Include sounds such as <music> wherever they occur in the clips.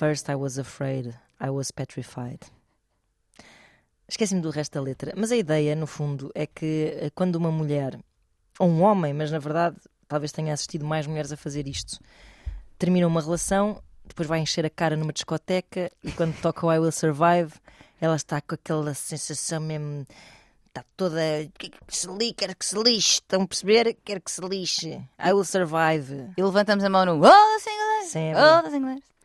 first I was afraid, I was petrified. Esqueci-me do resto da letra, mas a ideia, no fundo, é que eh, quando uma mulher, ou um homem, mas na verdade talvez tenha assistido mais mulheres a fazer isto, termina uma relação, depois vai encher a cara numa discoteca e quando toca o I Will Survive, ela está com aquela sensação mesmo. Está toda. Que se lixe, quero que se lixe. Estão a perceber? Quero que se lixe. I will survive. E levantamos a mão no Oh, inglês! Sempre. Oh, das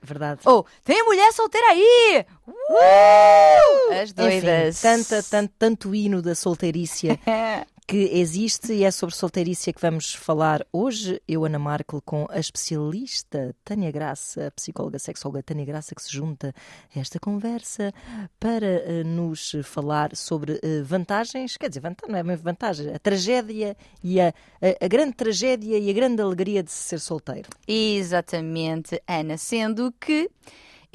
Verdade. Oh, tem mulher solteira aí! Uh! As doidas. Enfim, tanta, tanto, tanto hino da solteirícia <laughs> que existe e é sobre solteirícia que vamos falar hoje. Eu, Ana Markel, com a especialista Tânia Graça, psicóloga sexóloga Tânia Graça, que se junta a esta conversa para uh, nos falar sobre uh, vantagens, quer dizer, vantagem, não é mesmo vantagem, a tragédia e a, a, a grande tragédia e a grande alegria de ser solteiro. Exatamente, Ana. Sendo que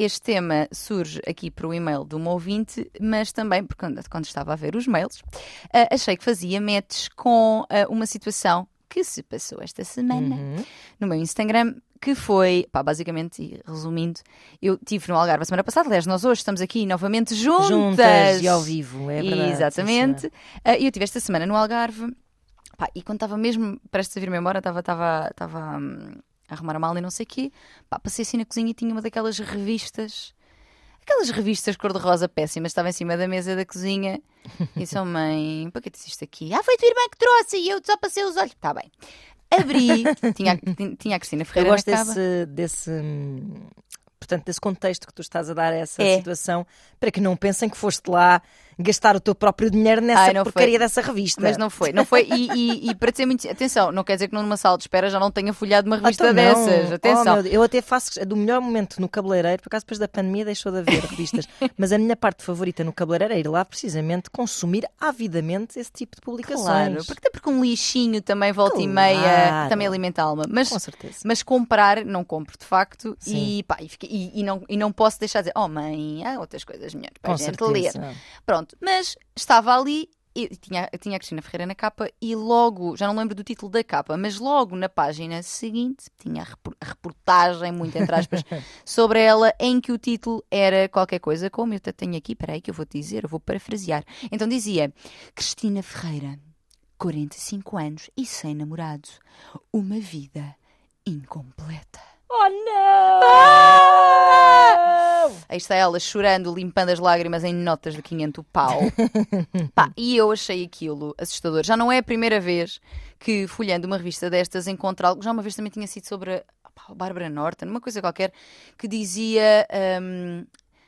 este tema surge aqui para o e-mail de uma ouvinte, mas também, porque quando, estava a ver os mails, uh, achei que fazia matches com uh, uma situação que se passou esta semana Uhum. no meu Instagram, que foi, pá, basicamente, resumindo, eu tive no Algarve a semana passada, aliás, nós hoje estamos aqui novamente juntas. Juntas e ao vivo, é verdade. Exatamente. Ah, eu tive esta semana no Algarve, pá, e quando estava mesmo prestes a vir-me embora, estava estava estava hum, arrumar a mala e não sei o quê, pá, passei assim na cozinha e tinha uma daquelas revistas, aquelas revistas cor-de-rosa péssimas, estava em cima da mesa da cozinha e disse, oh <laughs> mãe, para que tens isto aqui? Ah, foi tua irmã que trouxe e eu só passei os olhos. Está bem. Abri, <laughs> tinha, a- tinha a Cristina Eu Ferreira gosto na cava. desse, desse, portanto, desse contexto que tu estás a dar a essa É. situação, para que não pensem que foste lá gastar o teu próprio dinheiro nessa Ai, porcaria foi. dessa revista. Mas não foi, não foi. E, e- e para dizer muito. Atenção, não quer dizer que numa sala de espera já não tenha folhado uma revista Então não. dessas. Oh, Atenção. Deus, eu até faço do melhor momento no cabeleireiro, por acaso depois da pandemia deixou de haver revistas, <laughs> mas a minha parte favorita no cabeleireiro é ir lá precisamente consumir avidamente esse tipo de publicações. Claro, porque até porque um lixinho também volta e Claro. meia também alimenta a alma. Mas, Com certeza. mas comprar, não compro de facto. Sim. E, pá, e, e- e não, e não posso deixar de dizer, oh mãe, há outras coisas melhores para Com a gente certeza. ler. Pronto, mas estava ali. e tinha, tinha a Cristina Ferreira na capa e logo, já não lembro do título da capa, mas logo na página seguinte tinha a repor- a reportagem, muito entre aspas, <laughs> sobre ela, em que o título era qualquer coisa, como eu até tenho aqui, peraí que eu vou te dizer, eu vou parafrasear. Então dizia: Cristina Ferreira, 45 anos e sem namorado, uma vida incompleta. Oh não! Aí está ela chorando, limpando as lágrimas em notas de 500 pau. <laughs> Pá, e eu achei aquilo assustador. Já não é a primeira vez que, folhando uma revista destas, encontro algo. Já uma vez também tinha sido sobre a, pá, Bárbara Norton, uma coisa qualquer, que dizia. hum,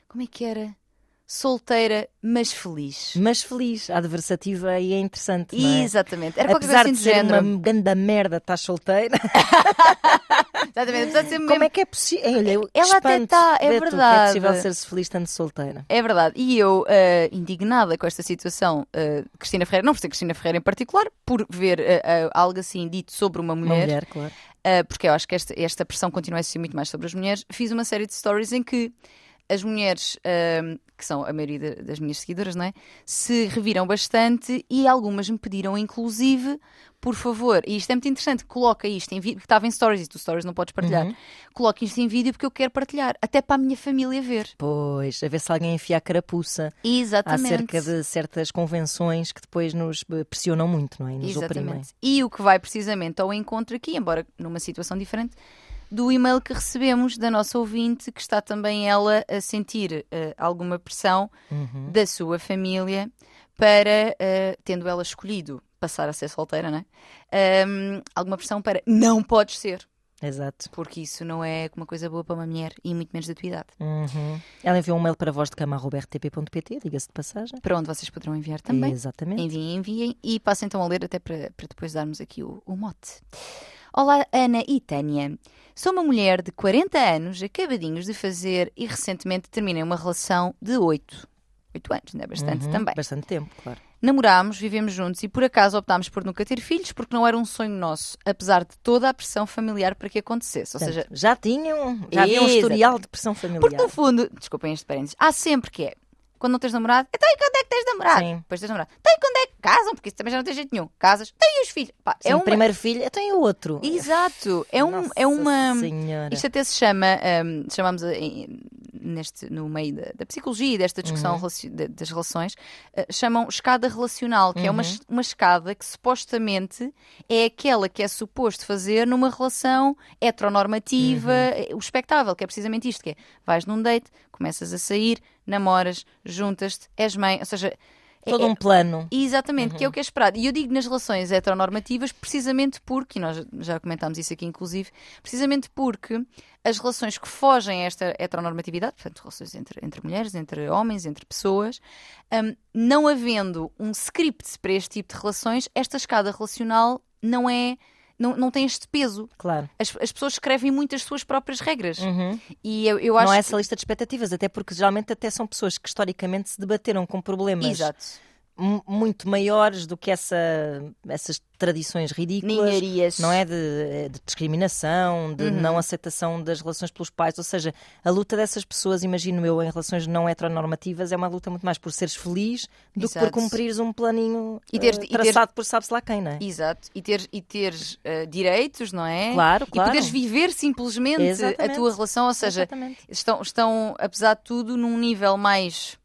como é que era? Solteira, mas feliz. Mas feliz, a adversativa e é interessante. é? Exatamente. Era Apesar assim de ser género. uma grande merda, estás solteira. <laughs> Exatamente. De ser Como mesmo- é que é possível? Ela até espanto tá, é que verdade. É possível ser-se feliz estando solteira. É verdade. E eu, eh, indignada com esta situação, eh, Cristina Ferreira, não por ser Cristina Ferreira em particular, por ver eh, algo assim dito sobre uma Uma mulher, mulher, claro. porque eu acho que esta, esta pressão continua a existir muito mais sobre as mulheres, fiz uma série de stories em que as mulheres, que são a maioria da- das minhas seguidoras, não é? Se reviram bastante e algumas me pediram, inclusive, por favor, e isto é muito interessante, coloca isto em vídeo, porque estava em stories e tu stories não podes partilhar, Uhum. coloca isto em vídeo porque eu quero partilhar, até para a minha família ver. Pois, a ver se alguém enfia a carapuça Exatamente. acerca de certas convenções que depois nos eh, pressionam muito, não é? Nos oprimem. Exatamente. E o que vai precisamente ao encontro aqui, embora numa situação diferente, do e-mail que recebemos da nossa ouvinte, que está também ela a sentir eh, alguma pressão Uhum. da sua família para, eh, tendo ela escolhido passar a ser solteira, não é? Ahm, alguma pressão para não podes ser, Exato. porque isso não é uma coisa boa para uma mulher e muito menos da tua idade. Uhum. Ela enviou um mail para vozdecama.rtp.pt, diga-se de passagem. Para onde vocês poderão enviar também. Exatamente. Enviem, enviem e passem então a ler até para, para depois darmos aqui o, o mote. Olá, Ana e Tânia. Sou uma mulher de 40 anos, acabadinhos de fazer e recentemente terminei uma relação de 8. 8 anos, não é bastante Uhum. também. Bastante tempo, claro. Namorámos, vivemos juntos e por acaso optámos por nunca ter filhos porque não era um sonho nosso, apesar de toda a pressão familiar para que acontecesse. Ou Portanto, seja, já tinham, já havia um historial de pressão familiar. porque no fundo, desculpem este parênteses, há sempre que é. Quando não tens namorado, então e quando é que tens namorado? Sim. Depois tens namorado. Então e quando é que casam? Porque isso também já não tem jeito nenhum. Casas, tem os filhos. Pá, Sim, é o uma... primeiro filho, tem o outro. Exato. É, um, Nossa é uma. Senhora. Isto até se chama. hum, chamamos em- neste, no meio da, da psicologia e desta discussão Uhum. das relações, eh, chamam escada relacional, que é uma, Uhum. uma escada que supostamente é aquela que é suposto fazer numa relação heteronormativa, Uhum. eh, o espectável, que é precisamente isto, que é vais num date, começas a sair, namoras, juntas-te, és mãe, ou seja... é- Todo é- um plano. Exatamente, Uhum. que é o que é esperado. E eu digo nas relações heteronormativas precisamente porque, e nós já comentámos isso aqui inclusive, precisamente porque as relações que fogem a esta heteronormatividade, portanto, relações entre, entre mulheres, entre homens, entre pessoas, hum, não havendo um script para este tipo de relações, esta escada relacional não é. Não, não tem este peso. Claro. As, as pessoas escrevem muito as suas próprias regras. Uhum. E eu, eu acho. Não é que- essa lista de expectativas, até porque geralmente até são pessoas que historicamente se debateram com problemas Exato. Mu- muito maiores do que essa, essas tradições ridículas. Ninharias. Não é de, de discriminação, de Uhum. não aceitação das relações pelos pais. Ou seja, a luta dessas pessoas, imagino eu, em relações não heteronormativas, é uma luta muito mais por seres feliz do que por Exato. cumprires um planinho E teres- eh, e teres- traçado por sabe-se lá quem, não é? Exato. E teres, e teres eh, direitos, não é? Claro, E claro. poderes viver simplesmente a Exatamente. tua relação, ou seja, Exatamente. estão, estão, apesar de tudo, num nível mais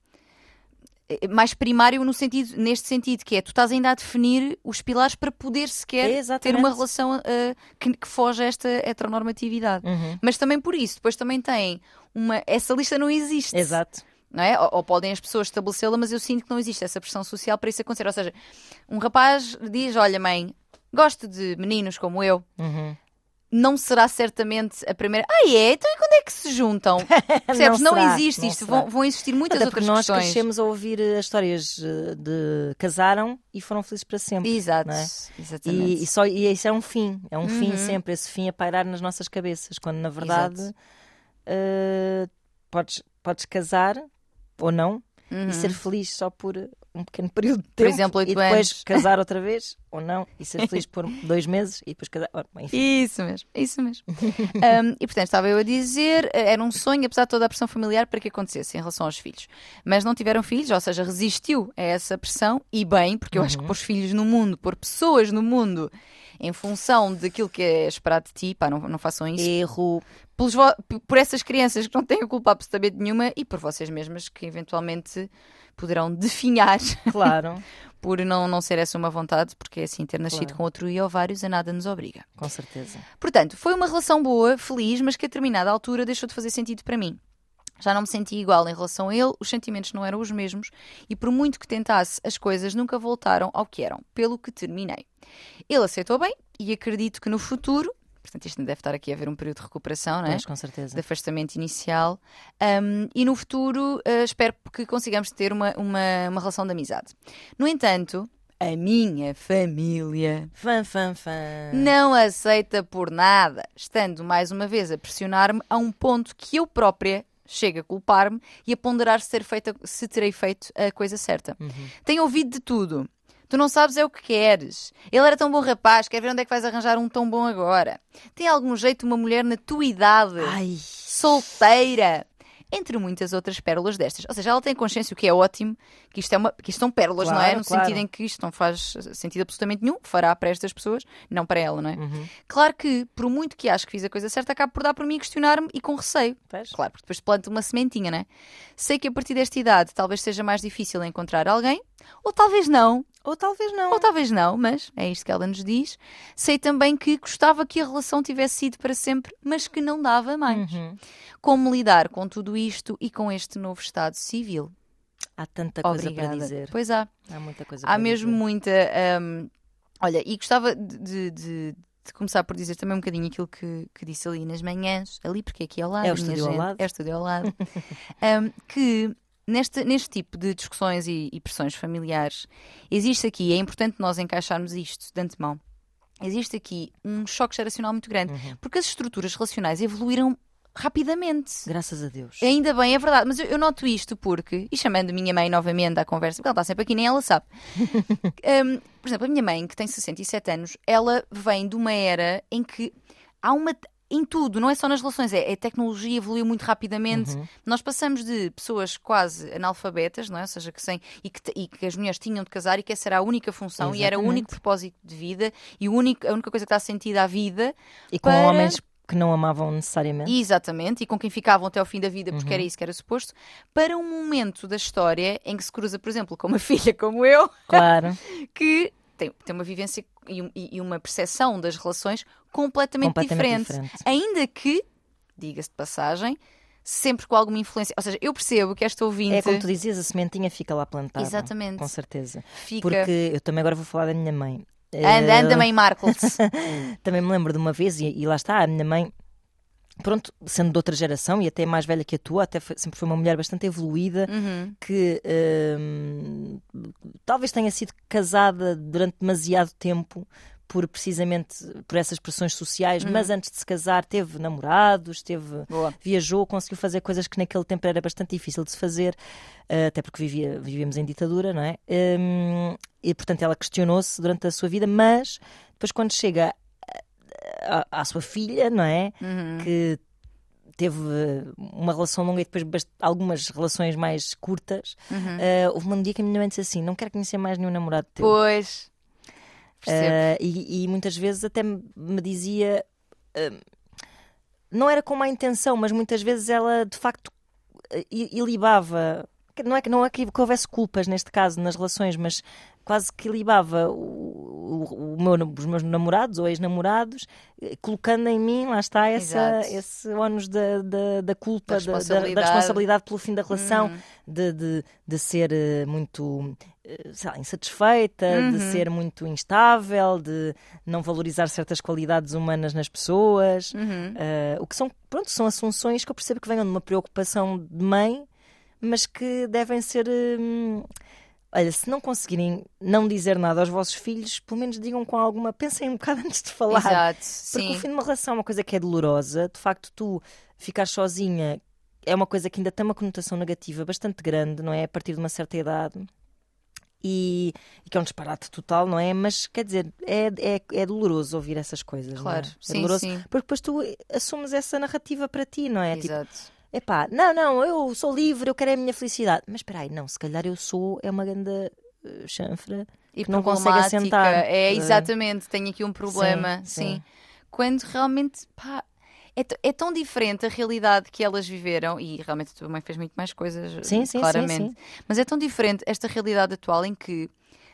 mais primário no sentido, neste sentido, que é tu estás ainda a definir os pilares para poder sequer ter Exatamente. uma relação eh, que, que foge a esta heteronormatividade. Uhum. Mas também por isso, depois também tem uma. Essa lista não existe. Exato. Não é? ou, ou podem as pessoas estabelecê-la, mas eu sinto que não existe essa pressão social para isso acontecer. Ou seja, um rapaz diz: Olha, mãe, gosto de meninos como eu. Uhum. Não será certamente a primeira. Ah, é? Então e quando é que se juntam? <laughs> Percebes? Não, será, existe não isto. Vão, vão existir muitas Até outras nós questões. crescemos a ouvir eh, as histórias eh, de casaram e foram felizes para sempre. Exato. não é? Exatamente. E, e só, e isso é um fim, é um fim Uhum. sempre, esse fim a pairar nas nossas cabeças, quando na verdade eh, podes, podes casar ou não Uhum. e ser feliz só por um pequeno período de Por tempo exemplo, oito e depois anos. casar outra vez <laughs> ou não e ser feliz por dois meses e depois casar. Enfim. Isso mesmo, isso mesmo. Um, e portanto, estava eu a dizer, eh, era um sonho, apesar de toda a pressão familiar, para que acontecesse em relação aos filhos. Mas não tiveram filhos, ou seja, resistiu a essa pressão, e bem, porque eu acho que pôr filhos no mundo, pôr pessoas no mundo em função daquilo que é esperado de ti, pá, não, não façam isso. Erro, Pelos por essas crianças que não têm a culpa absolutamente nenhuma e por vocês mesmas que eventualmente poderão definhar claro, <laughs> por não, não ser essa uma vontade, porque é assim, ter nascido Claro. com outro e ovários a nada nos obriga. com certeza. Portanto, foi uma relação boa, feliz, mas que a determinada altura deixou de fazer sentido para mim. Já não me sentia igual em relação a ele, os sentimentos não eram os mesmos e, por muito que tentasse, as coisas nunca voltaram ao que eram, pelo que terminei. Ele aceitou bem e acredito que no futuro, portanto, isto deve estar aqui a haver um período de recuperação, não é? Mas com certeza. de afastamento inicial um, e no futuro uh, espero que consigamos ter uma, uma, uma relação de amizade. No entanto, a minha família Fã, fã, fã. não aceita por nada, estando mais uma vez a pressionar-me a um ponto que eu própria chego a culpar-me e a ponderar se, ter feito, se terei feito a coisa certa. Uhum. Tenho ouvido de tudo. Tu não sabes é o que queres. Ele era tão bom rapaz, quer ver onde é que vais arranjar um tão bom agora. Tem algum jeito uma mulher na tua idade? Ai, solteira. Entre muitas outras pérolas destas. Ou seja, ela tem consciência, o que é ótimo, que isto, é uma, que isto são pérolas, não é? Claro, No claro. sentido em que isto não faz sentido absolutamente nenhum, fará para estas pessoas, não para ela, não é? Uhum. Claro que, por muito que acho que fiz a coisa certa, acabo por dar por mim questionar-me e com receio. Pois. Claro, porque depois planto uma sementinha, não é? Sei que a partir desta idade talvez seja mais difícil encontrar alguém, ou talvez não, Ou talvez não. ou talvez não, mas é isto que ela nos diz. Sei também que gostava que a relação tivesse sido para sempre, mas que não dava mais. Uhum. Como lidar com tudo isto e com este novo estado civil? Há tanta coisa Obrigada. para dizer. Pois há. Há muita coisa Há mesmo dizer. muita. hum, olha, e gostava de, de- de- começar por dizer também um bocadinho aquilo que, que disse ali nas manhãs, ali, porque é aqui ao lado. É o estúdio ao lado. É o estúdio ao lado. <laughs> Hum, que neste, neste tipo de discussões e, e pressões familiares, existe aqui, é importante nós encaixarmos isto de antemão. Existe aqui um choque geracional muito grande, Uhum. porque as estruturas relacionais evoluíram rapidamente. Graças a Deus. Ainda bem, é verdade, mas eu, eu noto isto porque, e chamando a minha mãe novamente à conversa, porque ela está sempre aqui, nem ela sabe. <laughs> Um, por exemplo, a minha mãe, que tem 67 anos, ela vem de uma era em que há uma. Em tudo, não é só nas relações, é, a tecnologia evoluiu muito rapidamente. Uhum. Nós passamos de pessoas quase analfabetas, não é? Ou seja, que, sem, e, que, e que as mulheres tinham de casar e que essa era a única função e era o Exatamente. único propósito de vida e o único, a única coisa que dá sentido à vida E com para- homens que não amavam necessariamente. Exatamente, e com quem ficavam até ao fim da vida, porque Uhum. era isso que era suposto, para um momento da história em que se cruza, por exemplo, com uma <laughs> filha como eu, Claro, <laughs> que tem, tem uma vivência e uma percepção das relações completamente, completamente diferente. diferente. Ainda que, diga-se de passagem, sempre com alguma influência. Ou seja, eu percebo que esta ouvinte É como tu dizias, a sementinha fica lá plantada. Exatamente. Com certeza. fica. Porque eu também agora vou falar da minha mãe. Anda, anda, mãe Marcos. <laughs> Também me lembro de uma vez, e, e lá está, a minha mãe, pronto, sendo de outra geração e até mais velha que a tua, até foi- sempre foi uma mulher bastante evoluída, Uhum. que hum, talvez tenha sido casada durante demasiado tempo por precisamente por essas pressões sociais, Uhum. mas antes de se casar teve namorados, teve Boa. viajou, conseguiu fazer coisas que naquele tempo era bastante difícil de se fazer, eh, até porque vivia, vivíamos em ditadura, não é? Hum, e portanto ela questionou-se durante a sua vida, mas depois quando chega à, à sua filha, não é? Uhum. Que teve eh, uma relação longa e depois algumas relações mais curtas, Uhum. eh, houve um dia que a minha mãe disse assim: Não quero conhecer mais nenhum namorado teu. Pois. Eh, e, e muitas vezes até me dizia. eh, não era com má intenção, mas muitas vezes ela de facto ilibava. que Não é que não é que que houvesse culpas neste caso nas relações, mas quase que ilibava o, o- meu- os meus namorados ou ex-namorados, eh, colocando em mim, lá está, essa, Exato. esse ónus da, da, da culpa, Da da- da, da responsabilidade. responsabilidade pelo fim da relação, Uhum. de, de, de ser eh, muito lá, insatisfeita, de Uhum. ser muito instável, de não valorizar certas qualidades humanas nas pessoas. Uhum. Eh, o que são, pronto, são assunções que eu percebo que venham de uma preocupação de mãe, mas que devem ser. hum, Olha, se não conseguirem não dizer nada aos vossos filhos, pelo menos digam com alguma. Pensem um <laughs> bocado antes de falar. Exato, Porque sim. o fim de uma relação é uma coisa que é dolorosa. De facto, tu ficar sozinha é uma coisa que ainda tem uma conotação negativa bastante grande, não é? A partir de uma certa idade. E, e que é um disparate total, não é? Mas quer dizer, é, é, é doloroso ouvir essas coisas. não é? Claro, é sim, doloroso, sim. Porque depois tu assumes essa narrativa para ti, não é? Tipo, Exato. epá, não, não, eu sou livre, eu quero a minha felicidade. Mas espera aí, não, se calhar eu sou, é uma grande eh, chanfra. E que não consegue assentar. É, Eh, exatamente, tenho aqui um problema. sim. Sim. Quando realmente, pá, é, é tão diferente a realidade que elas viveram, e realmente a tua mãe fez muito mais coisas, Sim, sim, sim, claramente. sim. Mas é tão diferente esta realidade atual em que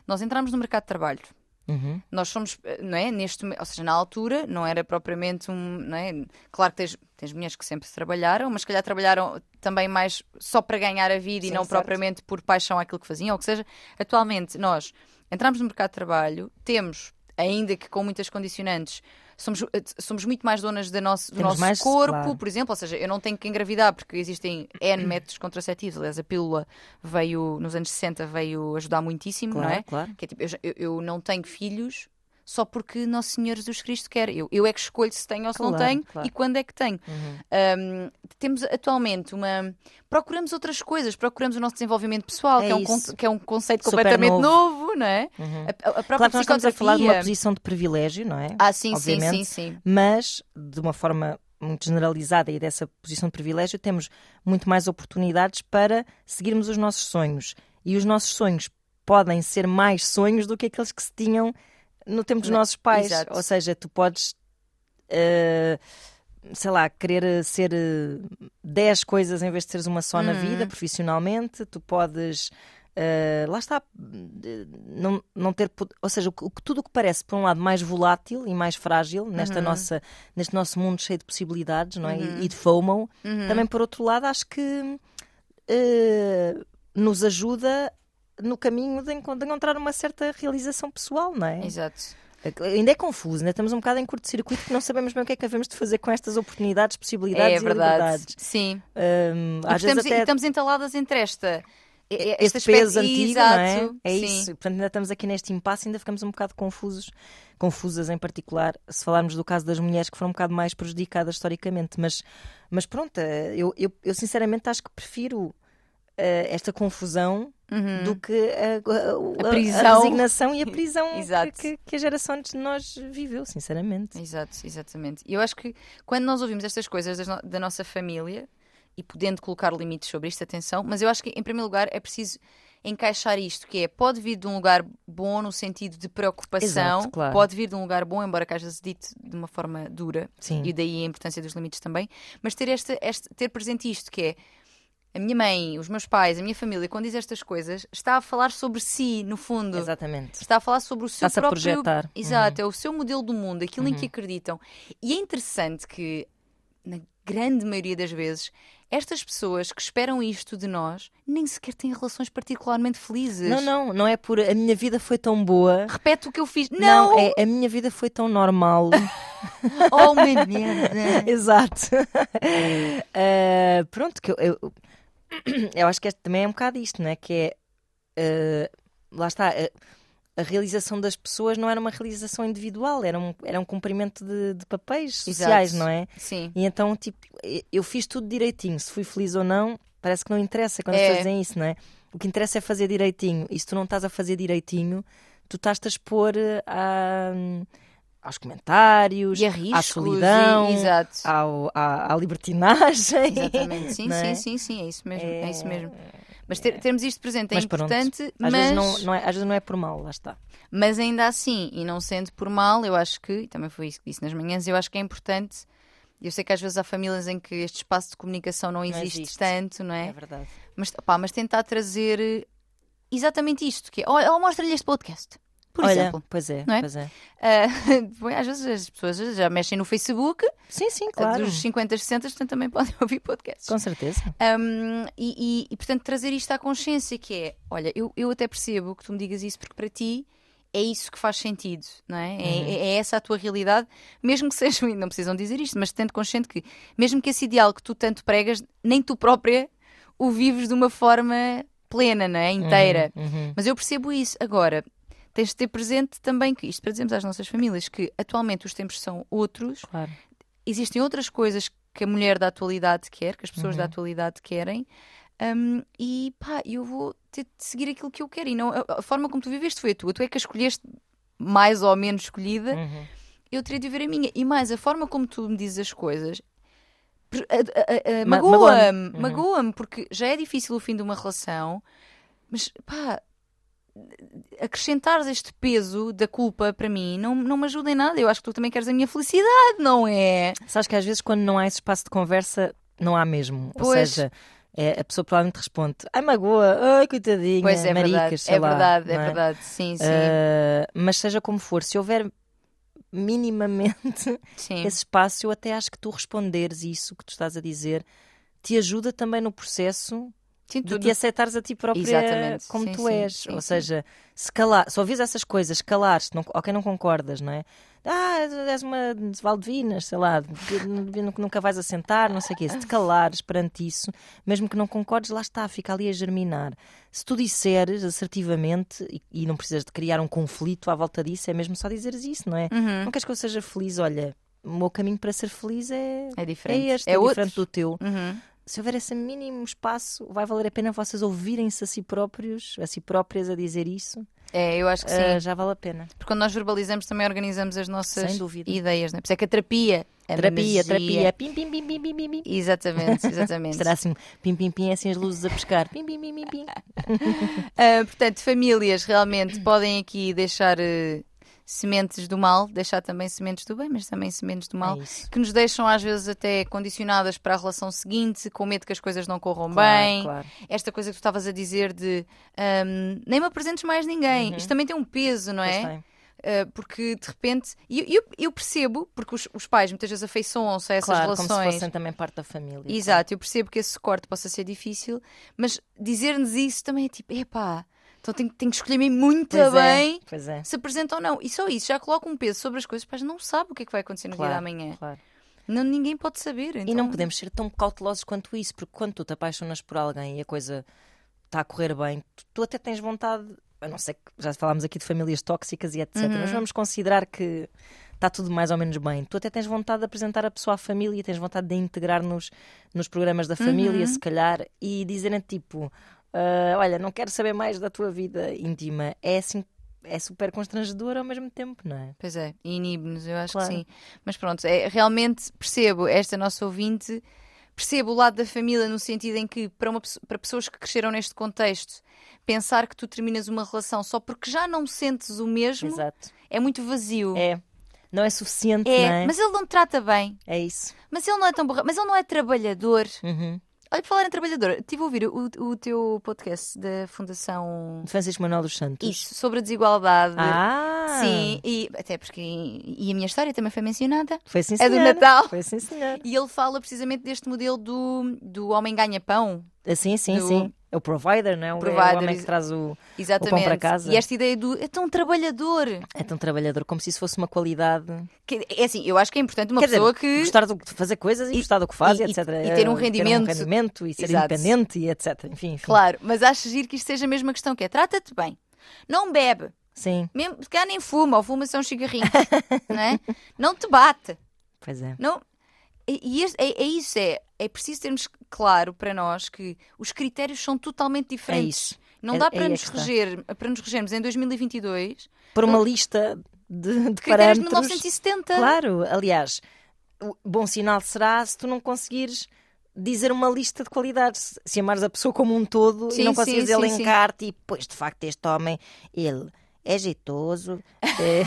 nós entramos no mercado de trabalho. Uhum. Nós somos, eh, não é? Neste, ou seja, na altura não era propriamente um, não é? Claro que tens, tens mulheres que sempre trabalharam, mas se calhar trabalharam também mais só para ganhar a vida e Sim, não certo. propriamente por paixão àquilo que faziam, ou que seja, atualmente nós entramos no mercado de trabalho, temos, ainda que com muitas condicionantes, somos, eh, somos muito mais donas da nosso, do nosso mais, corpo, claro. por exemplo, ou seja, eu não tenho que engravidar porque existem N <clears throat> métodos contraceptivos, aliás, a pílula veio, nos anos 60, veio ajudar muitíssimo, Claro, não é? claro. Que é tipo, eu- eu não tenho filhos só porque Nosso Senhor Jesus Cristo quer. Eu, eu é que escolho se tenho ou se não Claro, tenho claro. e quando é que tenho. Uhum. Um, temos atualmente uma. Procuramos outras coisas, procuramos o nosso desenvolvimento pessoal, É que, é um, que é um conceito Super completamente novo. novo, não é? Uhum. A, a- própria Claro nós estamos a falar de uma posição de privilégio, não é? Ah, sim, sim, sim, sim. Mas, de uma forma muito generalizada e dessa posição de privilégio, temos muito mais oportunidades para seguirmos os nossos sonhos. E os nossos sonhos podem ser mais sonhos do que aqueles que se tinham no tempo dos Na- nossos pais. exato. Ou seja, tu podes. eh, sei lá, querer eh, ser eh, 10 coisas em vez de seres uma só na Uhum. vida, profissionalmente, tu podes eh, lá está, eh, não, não ter, ou seja, o tudo o que parece, por um lado, mais volátil e mais frágil nesta Uhum. nossa, neste nosso mundo cheio de possibilidades não é? E- Uhum. e, de FOMO, Uhum. também por outro lado, acho que eh, nos ajuda no caminho de, encon- de encontrar uma certa realização pessoal, não é? Exato. Ainda é confuso, ainda estamos um bocado em curto-circuito que não sabemos bem o que é que havemos de fazer com estas oportunidades, possibilidades É e verdade. liberdades. Sim. E às vezes estamos, até estamos entaladas entre esta. e- e- este esta peso antigo, Exato. não é? É isso. Portanto, ainda estamos aqui neste impasse, ainda ficamos um bocado confusos, confusas em particular, se falarmos do caso das mulheres que foram um bocado mais prejudicadas historicamente. Mas, mas pronto, eh, eu, eu, eu sinceramente acho que prefiro esta confusão Uhum. do que a, a- A a- prisão. a resignação e a prisão <laughs> que, que- a geração antes de nós viveu, sinceramente. Exato, exatamente. E eu acho que quando nós ouvimos estas coisas no- da nossa família e podendo colocar limites sobre isto, atenção, mas eu acho que em primeiro lugar é preciso encaixar isto, que é, pode vir de um lugar bom no sentido de preocupação, Exato, claro. pode vir de um lugar bom, embora que vezes dito de uma forma dura, Sim. e daí a importância dos limites também, mas ter, este- ter presente isto, que é a minha mãe, os meus pais, a minha família, quando diz estas coisas, está a falar sobre si, no fundo. Exatamente. Está a falar sobre o seu Está-se a próprio. projetar. Uhum. Exato, é o seu modelo do mundo, aquilo em que acreditam. E é interessante que, na grande maioria das vezes, estas pessoas que esperam isto de nós nem sequer têm relações particularmente felizes. Não, não, não é por a minha vida foi tão boa. Repete o que eu fiz. Não! Não, é a minha vida foi tão normal. <laughs> Oh, uma merda! <laughs> Exato. <laughs> Eh, pronto, que eu, eu, <clears throat> eu acho que este também é um bocado isto, não é? Que é. eh, lá está. A, a realização das pessoas não era uma realização individual, era um, era um cumprimento de, de papéis sociais, Exato. não é? Sim. E então, tipo, eu fiz tudo direitinho. Se fui feliz ou não, parece que não interessa quando É. dizem isso, não é? O que interessa é fazer direitinho. E se tu não estás a fazer direitinho, tu estás-te a expor eh, a, aos comentários, riscos. à solidão, e- ao, à, à libertinagem. Exatamente. Sim, <laughs> não sim, é? sim, sim, é isso mesmo. É, É- isso mesmo. Mas ter- termos isto presente é Mas pronto, importante, Às, mas, vezes não, não é, às vezes não é por mal, lá está. mas ainda assim, e não sendo por mal, eu acho que, e também foi isso que disse nas manhãs, eu acho que é importante. Eu sei que às vezes há famílias em que este espaço de comunicação não existe, existe. tanto, não É, é? verdade. Mas, pá, mas tentar trazer exatamente isto: que é, olha, mostra-lhe este podcast, por Olha, exemplo. pois é, Não é? pois é. <laughs> Bem, às vezes as pessoas já mexem no Facebook, Sim, sim, claro. dos 50, 60, portanto também podem <laughs> ouvir podcasts. Com certeza. Um, e, e- e, portanto, trazer isto à consciência, que é, olha, eu, eu até percebo que tu me digas isso porque para ti é isso que faz sentido, não é? É, Uhum. é essa a tua realidade, mesmo que sejam, <laughs> não precisam dizer isto, mas tendo consciente que, mesmo que esse ideal que tu tanto pregas, nem tu própria o vives de uma forma plena, não é? Inteira. Uhum. Mas eu percebo isso. Agora, tens de ter presente também que, isto para dizermos às nossas famílias, que atualmente os tempos são outros, Claro. existem outras coisas que a mulher da atualidade quer, que as pessoas Uhum. da atualidade querem, hum, e pá, eu vou ter de seguir aquilo que eu quero. E não, a, forma como tu viveste foi a tua, tu é que a escolheste mais ou menos escolhida, Uhum. eu teria de viver a minha. E mais, a forma como tu me dizes as coisas. Magoa-me, magoa-me. Uhum. magoa-me, porque já é difícil o fim de uma relação, mas pá, acrescentares este peso da culpa para mim não, não me ajuda em nada. Eu acho que tu também queres a minha felicidade, não é? Sabes que às vezes quando não há esse espaço de conversa, não há mesmo. Ou Pois. seja, é, a pessoa provavelmente responde: Ai, magoa, ai, coitadinha, Pois é maricas, verdade, sei é lá, verdade, é não verdade. Sim, sim. Ah, mas seja como for, se houver minimamente sim. esse espaço, eu até acho que tu responderes isso que tu estás a dizer te ajuda também no processo Sim, de te aceitares a ti própria Exatamente. como Sim, tu sim, és. Ou seja, se calar, se ouvires essas coisas, calares, não, ok, não concordas, não é? Ah, és uma de Valdivinas, sei lá, nunca vais assentar, não sei o quê. Se te calares perante isso, mesmo que não concordes, lá está, fica ali a germinar. Se tu disseres assertivamente, e, e não precisas de criar um conflito à volta disso, é mesmo só dizeres isso, não é? Uhum. Não queres que eu seja feliz? Olha, o meu caminho para ser feliz é, É é diferente. este, é é, diferente do teu Uhum. Se houver esse mínimo espaço, vai valer a pena vocês ouvirem-se a si próprios, a si próprias a dizer isso. É, eu acho que sim. Ah, já vale a pena. Porque quando nós verbalizamos também organizamos as nossas ideias, não é? Por isso é que a terapia. a terapia, magia- terapia, pim, pim, pim, pim, pim, pim, pim. Exatamente, <laughs> exatamente. Será assim, pim, pim, pim, é assim as luzes a pescar. Pim, pim, pim, pim, pim. <laughs> Ah, portanto, famílias realmente <clears throat> podem aqui deixar eh, sementes do mal, deixar também sementes do bem, mas também sementes do mal. É que nos deixam às vezes até condicionadas para a relação seguinte, com medo que as coisas não corram Claro, bem. claro. Esta coisa que tu estavas a dizer de hum, nem me apresentes mais ninguém. Isto também tem um peso, não é? tem. Uh, porque de repente. E eu, eu, percebo, porque os, os pais muitas vezes afeiçoam-se a essas Claro, como se relações. fossem também parte da família. Exato, eu percebo que esse corte possa ser difícil, mas dizer-nos isso também é tipo, epá, então tenho, tenho que escolher me muito Pois bem é, é. se apresenta ou não. E só isso já coloca um peso sobre as coisas, pais não sabem o que é que vai acontecer no dia da Claro, manhã. claro. Não, ninguém pode saber. E então- não podemos ser tão cautelosos quanto isso, porque quando tu te apaixonas por alguém e a coisa está a correr bem, tu, tu até tens vontade, a não ser que já falámos aqui de famílias tóxicas e etc. Uhum. Mas vamos considerar que está tudo mais ou menos bem. Tu até tens vontade de apresentar a pessoa à família, tens vontade de integrar nos, nos programas da família, Uhum. se calhar, e dizerem tipo: "Ah, Olha, não quero saber mais da tua vida íntima. É assim. É super constrangedor ao mesmo tempo, não é? Pois é, inibe-nos, eu acho Claro. que sim. Mas pronto, é, realmente percebo esta nossa ouvinte percebo o lado da família no sentido em que, para, uma, para pessoas que cresceram neste contexto, pensar que tu terminas uma relação só porque já não sentes o mesmo Exato. é muito vazio. É. Não é suficiente, É, não é? mas ele não te trata bem. É isso. Mas ele não é tão borra... Mas ele não é trabalhador. Uhum. Olha, por falar em trabalhador, estive a ouvir o, o teu podcast da Fundação Francisco Manuel dos Santos. Isso, sobre a desigualdade. Ah! Sim, e até porque e a minha história também foi mencionada. Foi sim, É do senhora. Natal. Foi sim, senhor. E ele fala precisamente deste modelo do, do homem ganha-pão. Sim, sim, Do- sim. É o provider, não é? O- É Provider, o homem que traz o. Exatamente. para casa. E esta ideia do é tão trabalhador. É tão trabalhador, como se isso fosse uma qualidade. Que, é assim, eu acho que é importante uma Quer pessoa dizer, que. gostar de fazer coisas e, E- gostar do que faz, e- e, etc. e ter um rendimento. rendimento e ser Exato. independente e etc. Enfim, enfim. Claro, mas acho giro que isto seja a mesma questão, que é trata-te bem. Não bebe. Sim, Mesmo, se calhar nem fuma, ou fuma só um cigarrinho. <laughs> não, é? não te bate. pois é. Não, e e este- é, é isso, é, é preciso termos claro para nós que os critérios são totalmente É diferentes. isso. Não É- dá é para aí nos reger, para nos regermos em 2022 Por uma lista de, de critérios de parâmetros. 1970. Claro, aliás, o bom sinal será se tu não conseguires dizer uma lista de qualidades. Se amares a pessoa como um todo Sim, e não conseguires elencar-te, e pois de facto este homem, ele é jeitoso, <laughs> é,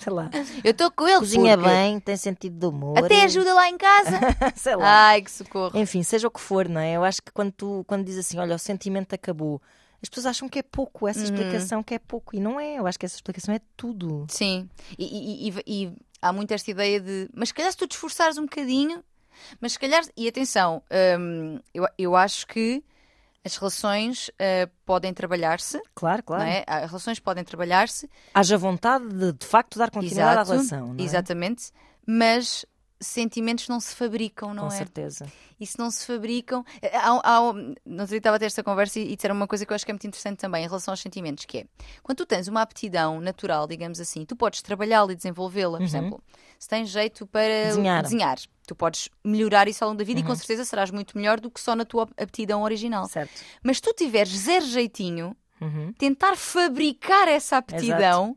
sei lá, Eu estou com ele cozinha porque bem, tem sentido de humor. Até ajuda lá em casa. <laughs> sei lá. Ai, que socorro. Enfim, seja o que for, não é? Eu acho que quando tu quando diz assim, olha, o sentimento acabou, as pessoas acham que é pouco, essa Uhum. explicação que é pouco. E não é, eu acho que essa explicação é tudo. Sim, e, e- e- e há muito esta ideia de. Mas se calhar se tu te esforçares um bocadinho. Mas se calhar. E atenção, hum, eu, eu acho que as relações ah, podem trabalhar-se. Claro, claro. É? As relações podem trabalhar-se. Haja vontade de, de facto, dar continuidade Exato, à relação, é? Exatamente. Mas sentimentos não se fabricam, não Com é? certeza. E se não se fabricam. Há, há, não sei, estava a ter esta conversa e, e disseram uma coisa que eu acho que é muito interessante também em relação aos sentimentos, que é quando tu tens uma aptidão natural, digamos assim, tu podes trabalhá-la e desenvolvê-la. Por exemplo, se tens jeito para Uhum. Desenhar. tu podes melhorar isso ao longo da vida e Uhum. com certeza serás muito melhor do que só na tua aptidão original. Certo. Mas se tu tiveres zero jeitinho, Uhum. tentar fabricar essa aptidão.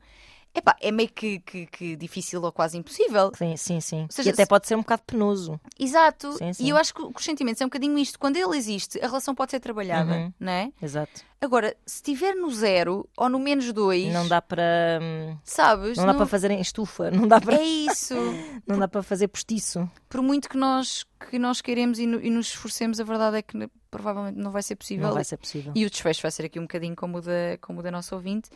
Epá, é meio que, que- que difícil ou quase impossível. Sim, sim, sim. seja, e até se- pode ser um bocado penoso. Exato. Sim, sim. E eu acho que os sentimentos é um bocadinho isto. Quando ele existe, a relação pode ser trabalhada, Uhum. não é? Exato. Agora, se estiver no zero ou no menos dois, Não dá para. hum, sabes? Não dá para fazer em estufa, não dá para, É isso. <laughs> não dá para fazer postiço. Por muito que nós, que nós queremos e, no- e nos esforcemos, a verdade é que provavelmente não vai ser possível. Não vai ser possível. E o desfecho vai ser aqui um bocadinho como o da, como o da nossa ouvinte,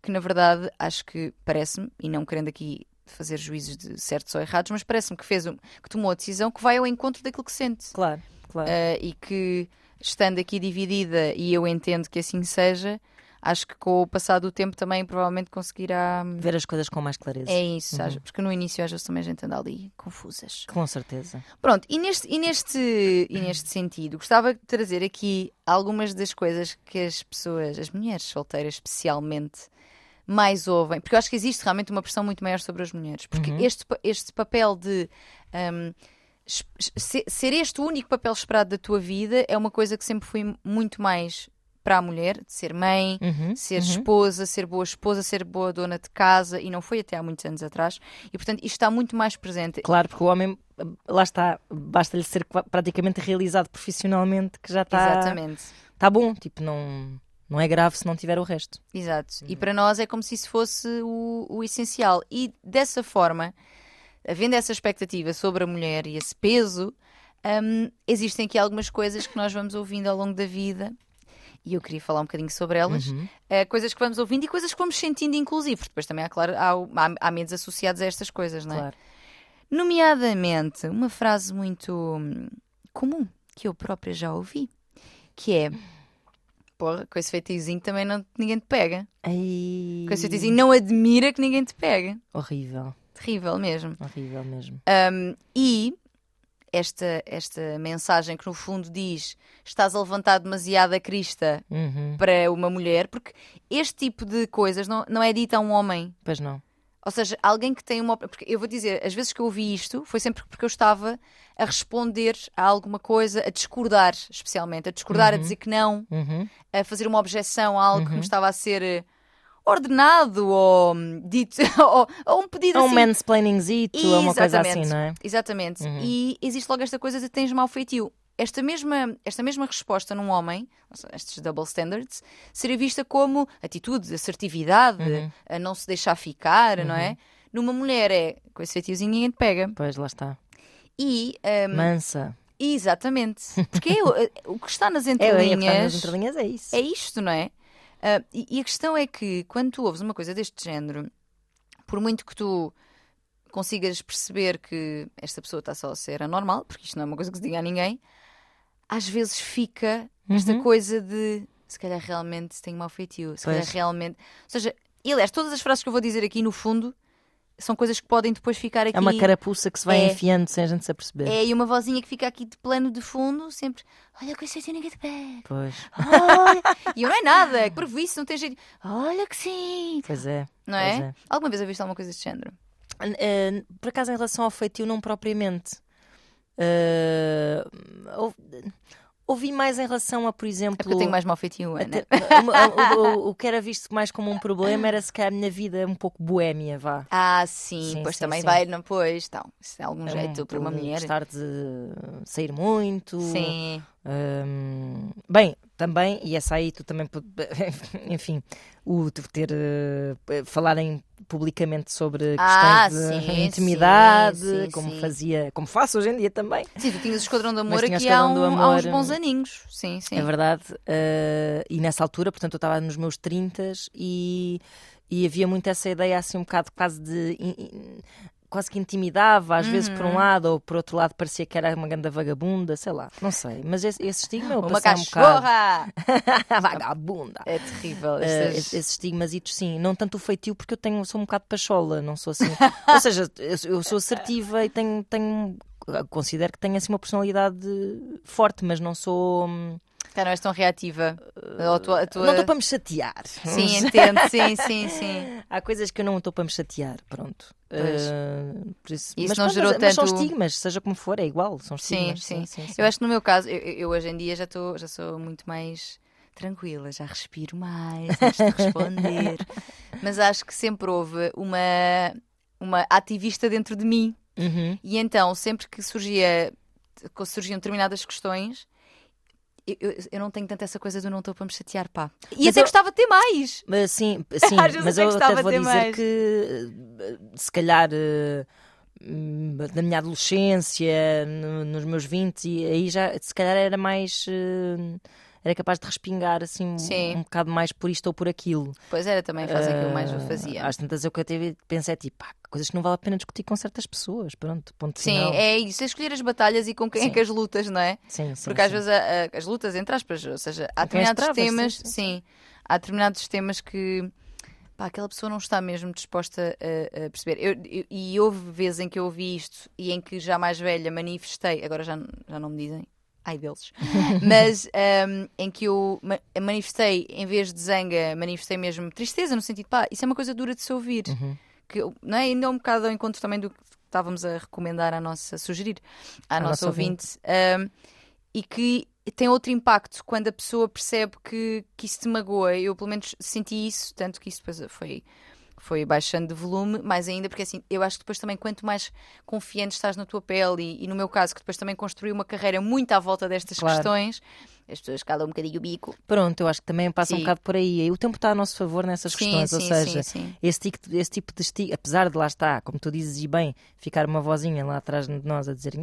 que na verdade acho que parece-me, e não querendo aqui fazer juízos de certos ou errados, mas parece-me que fez um- que tomou a decisão que vai ao encontro daquilo que sente. Claro, claro. Uh, e que estando aqui dividida, e eu entendo que assim seja, acho que com o passar do tempo também provavelmente conseguirá. Ver as coisas com mais clareza. É isso, Uhum. porque no início às vezes também a gente anda ali confusas. Com certeza. Pronto, e neste, e, neste, e neste sentido, gostava de trazer aqui algumas das coisas que as pessoas, as mulheres solteiras especialmente, mais ouvem, porque eu acho que existe realmente uma pressão muito maior sobre as mulheres, porque Uhum. este, este papel de hum, se- ser este o único papel esperado da tua vida é uma coisa que sempre foi muito mais para a mulher, de ser mãe, Uhum, ser uhum. esposa, ser boa esposa, ser boa dona de casa, e não foi até há muitos anos atrás, e portanto isto está muito mais presente. Claro, porque o homem, lá está, basta-lhe ser praticamente realizado profissionalmente que já está. Exatamente. Está bom, tipo, não, não é grave se não tiver o resto. Exato. E para nós é como se isso fosse o, o essencial. E dessa forma, havendo essa expectativa sobre a mulher e esse peso, hum, existem aqui algumas coisas que nós vamos ouvindo ao longo da vida. E eu queria falar um bocadinho sobre elas. Uhum. Eh, coisas que vamos ouvindo e coisas que vamos sentindo, inclusive. Porque depois também há, claro, há, há, há medos associados a estas coisas, não é? Claro. Nomeadamente, uma frase muito hum, comum que eu própria já ouvi, que é porra, com esse feitizinho também não, ninguém te pega. Ai, Com esse feitizinho não admira que ninguém te pega. Horrível, Terrível mesmo. horrível mesmo. Um, e esta, esta mensagem que no fundo diz estás a levantar demasiado a crista Uhum. para uma mulher, porque este tipo de coisas não, não é dito a um homem. Pois não. Ou seja, alguém que tem uma. Porque eu vou dizer, às vezes que eu ouvi isto foi sempre porque eu estava a responder a alguma coisa, a discordar, especialmente, a discordar, a dizer que não, Uhum. a fazer uma objeção a algo que me estava a ser eh, ordenado ou hum, dito, <laughs> ou, ou um pedido um assim. mansplainingzito, é uma coisa assim, não é? Exatamente. Uhum. E existe logo esta coisa de tens mau feitio. esta mesma, esta mesma resposta num homem, estes double standards, seria vista como atitude, assertividade, Uhum. a não se deixar ficar, não é? Numa mulher é com esse feitiozinho ninguém te pega. Pois, lá está. E, hum, Mansa. exatamente, <laughs> porque é o, o que está nas É, é, o que está nas entrelinhas entrelinhas é isso. é isto, não é? Ah, e, e a questão é que quando tu ouves uma coisa deste género, por muito que tu consigas perceber que esta pessoa está só a ser anormal, porque isto não é uma coisa que se diga a ninguém, às vezes fica esta Uhum. coisa de se calhar realmente tem mau feitio, se calhar Pois. realmente. Ou seja, e aliás, todas as frases que eu vou dizer aqui no fundo são coisas que podem depois ficar aqui. É uma carapuça que se vai É. enfiando sem a gente se aperceber. É, e uma vozinha que fica aqui de plano de fundo, sempre. Olha esse feitio ninguém te pega. Pois, Olha. e eu não é nada, que previsto, não tem jeito. Olha que sim. pois é. Não Pois é? é. Alguma vez ouviste alguma coisa deste género? Uh, por acaso, em relação ao feitio, não propriamente. Uh, ou- ouvi mais em relação a, por exemplo. É porque eu tenho mais mau feitio, Ana. o, o- que era visto mais como um problema era se calhar a minha vida um pouco boémia, vá. Ah, sim, Sim, pois sim, também sim. vai, não, pois, então, isso é algum Um, jeito para uma mulher. Gostar de sair muito. Sim, Hum, bem, também, e essa aí tu também, <laughs> enfim, o ter, eh, falarem publicamente sobre Ah, questões de sim, <laughs> intimidade, sim, sim, como fazia, como faço hoje em dia também. sim, tu tinhas o Esquadrão do Amor aqui há, um- há uns Amor, bons aninhos. Sim, sim. É verdade. eh, e nessa altura, portanto, eu estava nos meus 30 e, e havia muito essa ideia assim um bocado quase de. Quase que intimidava, às vezes Uhum. por um lado, ou por outro lado parecia que era uma grande vagabunda, sei lá, não sei. Mas esse, esse estigma eu Uma passei um bocado. cachorra! <laughs> vagabunda. É terrível. Eh, estas- esse- esses estigmasitos, sim. Não tanto o feitio, porque eu tenho, sou um bocado pachola, não sou assim. <laughs> Ou seja, eu, eu sou assertiva e tenho, tenho. Considero que tenho assim uma personalidade forte, mas não sou. Cá não és tão reativa. A tua- tua- Não estou para me chatear. Sim, <laughs> entendo, sim, sim, sim. Há coisas que eu não estou para me chatear, pronto. Por isso, Isso mas, não pronto, gerou mas, mas são tanto- estigmas, seja como for, é igual. São Sim, estigmas. sim. Eu acho que no meu caso, eu, eu hoje em dia já, estou já sou muito mais tranquila, já respiro mais antes de responder. <laughs> Mas acho que sempre houve uma, uma ativista dentro de mim. Uhum. E então, sempre que surgia, surgiam determinadas questões, eu, eu, eu não tenho tanto essa coisa do não estou para me chatear, pá. E Mas até eu- gostava de ter mais. Mas sim, <laughs> sim mas eu até vou dizer mais. que eh, se calhar eh, na minha adolescência, no- nos meus 20, e aí já se calhar era mais eh, era capaz de respingar assim um- Sim. um bocado mais por isto ou por aquilo. Pois era também a fase em que eu mais o Ah, fazia. Às tantas eu que eu tive, pensei tipo, pá, coisas que não vale a pena discutir com certas pessoas. Pronto, ponto Sim, final. é isso, é escolher as batalhas e com quem é Sim. que as lutas, não é? Sim, sim, Porque às sim. vezes a- a- as lutas, entre aspas, ou seja, há determinados travas, temas, sim, sim, há determinados temas que pá, aquela pessoa não está mesmo disposta a, a perceber. Eu- eu- e houve vezes em que eu ouvi isto e em que já mais velha manifestei, agora já, já não me dizem, ai deles, <laughs> mas ahm, em que eu ma- manifestei, em vez de zanga, manifestei mesmo tristeza, no sentido, pá, isso é uma coisa dura de se ouvir. Uhum. Que, não é? Ainda é um bocado ao encontro também do que estávamos a recomendar à nossa, a sugerir à À nossa nossa ouvinte. ahm, e que tem outro impacto quando a pessoa percebe que, que isso te magoa. Eu, pelo menos, senti isso, tanto que isso depois foi, foi baixando de volume, mais ainda, porque assim, eu acho que depois também, quanto mais confiante estás na tua pele, e, e no meu caso, que depois também construí uma carreira muito à volta destas Claro. questões, as pessoas calam um bocadinho o bico. Pronto, eu acho que também passa um Sim. bocado por aí. E o tempo está a nosso favor nessas Sim, questões, ou sim, seja, sim, sim. Esse, tipo, esse tipo de estigma, apesar de lá estar, como tu dizes e bem, ficar uma vozinha lá atrás de nós a dizer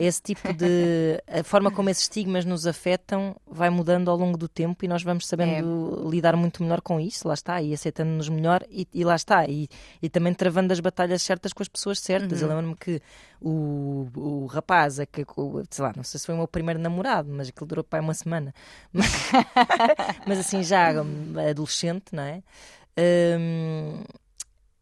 esse tipo de <laughs> a forma como esses estigmas nos afetam vai mudando ao longo do tempo e nós vamos sabendo É. lidar muito melhor com isso, lá está, e aceitando-nos melhor e, e lá está, e, e também travando as batalhas certas com as pessoas certas. Uhum. Eu lembro-me que o, o rapaz, a que, sei lá, não sei se foi o meu primeiro namorado, mas aquilo durou para uma semana, mas, <laughs> mas assim já adolescente, não é? Hum,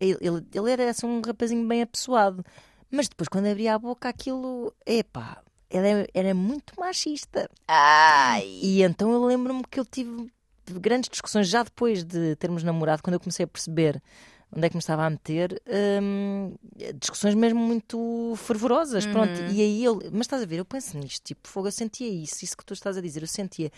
ele, ele, era assim, um rapazinho bem apessoado, mas depois quando abria a boca aquilo, epá, ele era, era muito machista. Ai! E então eu lembro-me que eu tive grandes discussões já depois de termos namorado, quando eu comecei a perceber onde é que me estava a meter, hum, discussões mesmo muito fervorosas, pronto. Uhum. E aí ele, mas estás a ver, eu penso nisto, tipo, fogo, eu sentia isso, isso que tu estás a dizer, eu sentia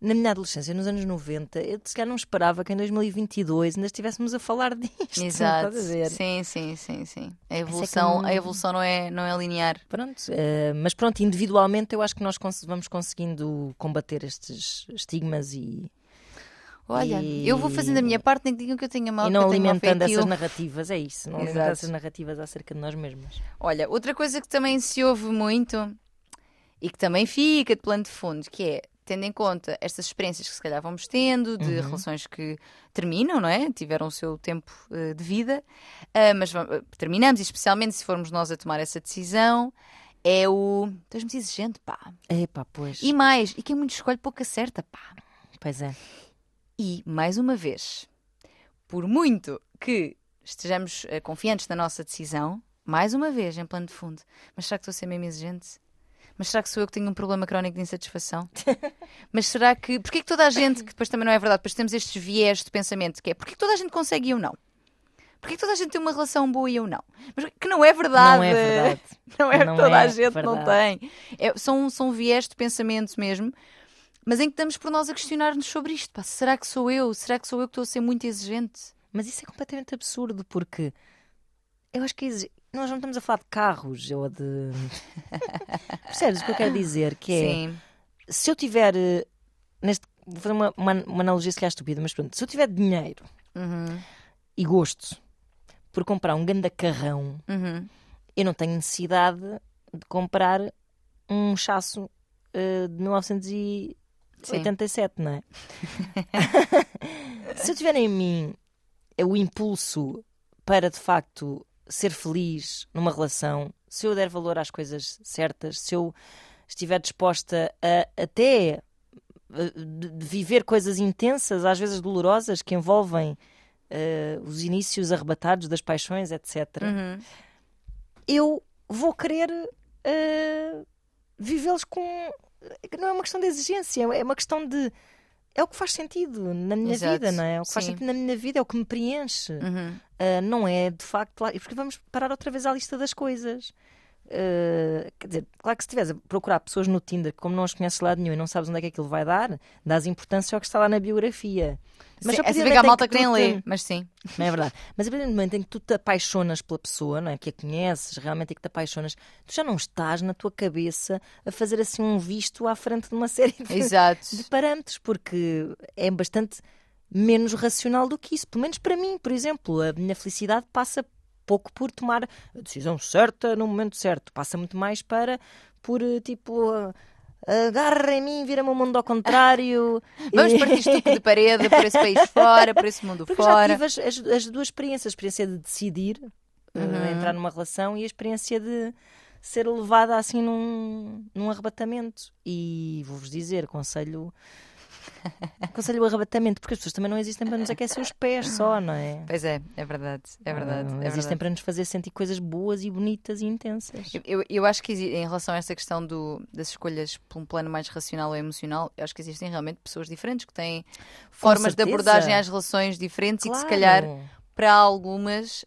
na minha adolescência, nos anos 90, eu se calhar não esperava que em 2022 ainda estivéssemos a falar <laughs> disto. Exato. estás a ver? Sim, sim, sim, sim. A é evolução, que- a evolução não é, não é linear. Pronto, eh, mas pronto, individualmente eu acho que nós vamos conseguindo combater estes estigmas e, Olha, E- eu vou fazendo a minha parte, nem que digam que eu tenha mal, e não tenho alimentando essas narrativas, é isso, não alimentar Exato. essas narrativas acerca de nós mesmos. Olha, outra coisa que também se ouve muito e que também fica de plano de fundo, que é tendo em conta estas experiências que se calhar vamos tendo, de Uhum. relações que terminam, não é? Tiveram o seu tempo eh, de vida, ah, mas eh, terminamos, e especialmente se formos nós a tomar essa decisão, é o. És muito exigente, pá. Epá, pois, E mais, e quem muito escolhe pouco acerta, pá. pois é. E, mais uma vez, por muito que estejamos eh, confiantes na nossa decisão, mais uma vez, em plano de fundo, mas será que estou a ser mesmo exigente? Mas será que sou eu que tenho um problema crónico de insatisfação? <laughs> mas será que. Porquê que toda a gente, que depois também não é verdade, depois temos estes viés de pensamento, que é porquê que toda a gente consegue e eu não? Porquê que toda a gente tem uma relação boa e eu não? Mas que não é verdade. Não é verdade. <laughs> Não é Não toda é a gente não verdade. tem. É- são, são viés de pensamento mesmo, mas em que estamos por nós a questionar-nos sobre isto. Pá, será que sou eu? Será que sou eu que estou a ser muito exigente? Mas isso é completamente absurdo, porque eu acho que nós não estamos a falar de carros ou de. <laughs> Percebes o que eu quero dizer? Que é, Sim. se eu tiver. eh, Neste... Vou fazer uma, uma, uma analogia se calhar estúpida, mas pronto. Se eu tiver dinheiro Uhum, e gosto por comprar um ganda carrão, uhum. eu não tenho necessidade de comprar um chasso eh, de 1987, não é? <laughs> Se eu tiver em mim o impulso para de facto ser feliz numa relação, se eu der valor às coisas certas, se eu estiver disposta a até eh, viver coisas intensas, às vezes dolorosas, que envolvem eh, os inícios arrebatados das paixões, etc Uhum. eu vou querer eh, vivê-los com. Não é uma questão de exigência, é uma questão de. É o que faz sentido na minha Exato, vida, não é? O que faz sim. sentido na minha vida é o que me preenche. Uhum. Ah, não é de facto. lá- Porque vamos parar outra vez à lista das coisas. Ah, quer dizer, claro que se estiveres a procurar pessoas no Tinder que, como não as conheces de lado nenhum e não sabes onde é que aquilo vai dar, dás importância ao que está lá na biografia. Mas a é partir que momento em malta que tu nem te- lê, mas sim. não é verdade. Mas a partir do momento em que tu te apaixonas pela pessoa, não é? Que a conheces, realmente é que te apaixonas, tu já não estás na tua cabeça a fazer assim um visto à frente de uma série de, de parâmetros, porque é bastante menos racional do que isso. Pelo menos para mim, por exemplo, a minha felicidade passa pouco por tomar a decisão certa no momento certo. Passa muito mais para por eh, tipo. ah, Agarra em mim, vira-me o mundo ao contrário. <laughs> Vamos partir estuque de <laughs> parede por esse país fora, por esse mundo porque já fora. tive as, as- as duas experiências: a experiência de decidir uh, Uhum. entrar numa relação e a experiência de ser levada assim num, num arrebatamento. E vou-vos dizer, aconselho. Aconselho o arrebatamento, porque as pessoas também não existem para nos aquecer os pés só, não é? Pois é, é verdade, é verdade. Não é existem verdade. para nos fazer sentir coisas boas e bonitas e intensas. Eu- Eu, eu acho que em relação a essa questão do, das escolhas por um plano mais racional ou emocional, eu acho que existem realmente pessoas diferentes que têm formas de abordagem às relações diferentes e que se Claro. calhar para algumas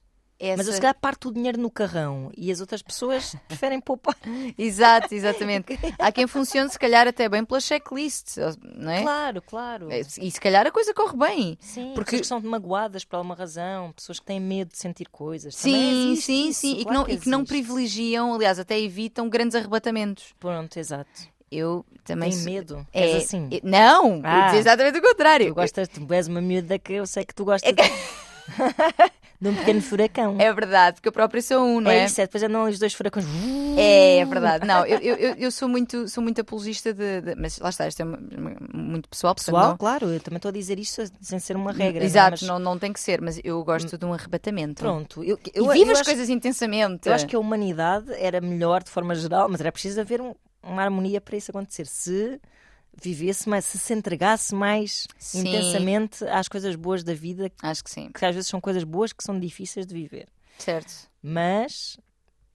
essa... Mas eu se calhar parto o dinheiro no carrão e as outras pessoas <laughs> preferem poupar. Exato, exatamente. <laughs> Há quem funcione se calhar até bem pela checklist, não é? Claro, claro. É, E se calhar a coisa corre bem. Sim, Porque- pessoas que são magoadas por alguma razão, pessoas que têm medo de sentir coisas. Sim, sim, isso, sim. E que, claro não, e que não privilegiam, aliás, até evitam grandes arrebatamentos. Pronto, exato. Eu também Tem medo. É, És assim. é- não, Ah. exatamente o contrário. Tu gostas, tu és uma miúda que eu sei que tu gostas de... <laughs> de um pequeno furacão. É verdade, porque eu própria sou um, não É é? isso, é, depois andam os dois furacões. É, é verdade. Não, eu, eu, eu- sou muito, sou muito apologista de, de- Mas lá está, isto é muito pessoal, Pessoal, não- claro, eu também estou a dizer isto sem ser uma regra. não é? Exato, Mas, não, não tem que ser, mas eu gosto de um arrebatamento. Pronto, eu, E eu, viva eu as acho, coisas intensamente. eu acho que a humanidade era melhor de forma geral, mas era preciso haver um- uma harmonia para isso acontecer. Se vivesse mais, se se entregasse mais Sim. intensamente às coisas boas da vida, Acho que sim, que às vezes são coisas boas que são difíceis de viver. certo. Mas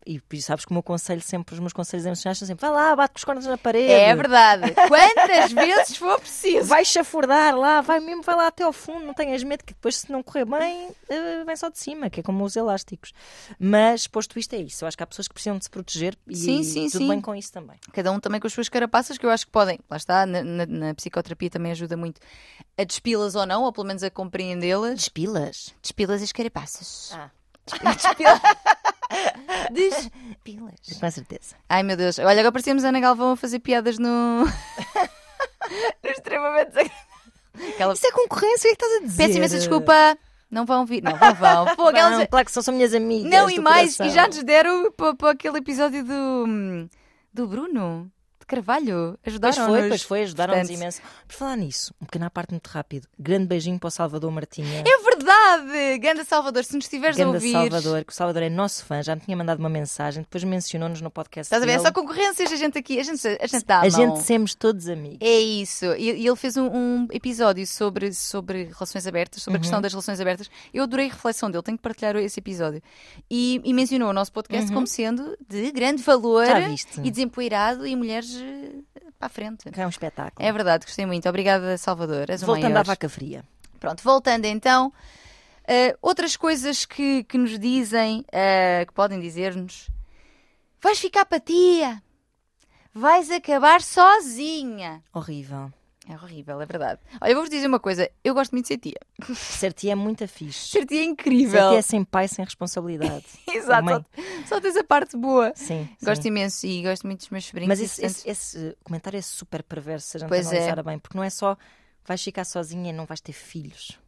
E sabes que o meu conselho sempre, os meus conselhos emocionais são sempre: vai lá, bate com os cornos na parede. É verdade. Quantas <laughs> vezes for preciso. Vai chafurdar lá, vai mesmo, vai lá até ao fundo, não tenhas medo que depois, se não correr bem, eh, vem só de cima, que é como os elásticos. Mas, posto isto, é isso. Eu acho que há pessoas que precisam de se proteger e Sim, sim, tudo sim. bem com isso também. Cada um também com as suas carapaças, que eu acho que podem. Lá está, na, na- na psicoterapia também ajuda muito a despí-las ou não, ou pelo menos a compreendê-las. Despilas? Despilas as carapaças. Ah. Despila- <laughs> Despilas. Com certeza. Ai meu Deus, olha, agora parecíamos a Ana Galvão a fazer piadas no. <laughs> no extremamente desagradável. Aquela... Isso é concorrência, o que é que estás a dizer? Peço imensa desculpa, não vão vir. Não, não vão. <laughs> Pô, aquelas- Não, claro que são, são minhas amigas. Não, e mais, coração. e já nos deram para, aquele episódio do, do Bruno, de Carvalho. Pois Ajudaram-nos. foi, pois foi, ajudaram-nos imenso. Por falar nisso, um pequeno à parte muito rápido. Grande beijinho para o Salvador Martinha. É verdade! Ganda Salvador, se nos estiveres a Grande ouvir. Salvador, que o Salvador é nosso fã, já me tinha mandado uma mensagem, depois mencionou-nos no podcast. Estás a ver? É só concorrências, a gente aqui, a gente, a gente dá a, A gente somos todos amigos. É isso. E, ele fez um, um episódio sobre, sobre relações abertas, sobre a Uhum. questão das relações abertas. Eu adorei a reflexão dele, tenho que partilhar esse episódio. E, e mencionou o nosso podcast como sendo de grande valor Uhum. E desempoeirado e mulheres eh, para a frente. É um espetáculo. É verdade, gostei muito. Obrigada, Salvador. És Voltando à vaca fria. Pronto, voltando então. eh, outras coisas que, que nos dizem, eh, que podem dizer-nos: vais ficar para tia, vais acabar sozinha. Horrível. É horrível, é verdade. Olha, eu vou-vos dizer uma coisa: eu gosto muito de ser tia. Ser tia é muito fixe. Ser tia é Ser incrível. tia é sem pai, sem responsabilidade. <laughs> Exato, só, só tens a parte boa. Sim. Gosto sim. imenso e gosto muito dos meus sobrinhos. Mas esse, esse- esse comentário é super perverso se a gente Pois é. analisar bem, porque não é só vais ficar sozinha e não vais ter filhos.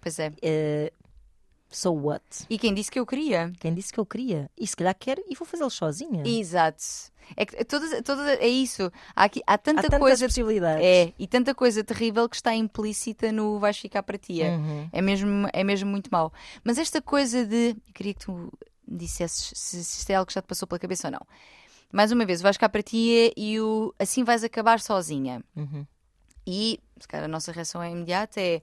Pois é. Eh, so what? E quem disse que eu queria? Quem disse que eu queria? E se calhar quero e vou fazê-lo sozinha. Exato. É, que todas, todas, é isso. Há, aqui, há Há tanta tantas coisa. possibilidades. É, e tanta coisa terrível que está implícita no vais ficar para tia. Uhum. É, mesmo, é mesmo muito mau. Mas esta coisa de. Eu queria que tu me dissesses se, se isto é algo que já te passou pela cabeça ou não. Mais uma vez, vais ficar para tia e o assim vais acabar sozinha. Uhum. E, se calhar, a nossa reação é imediata é.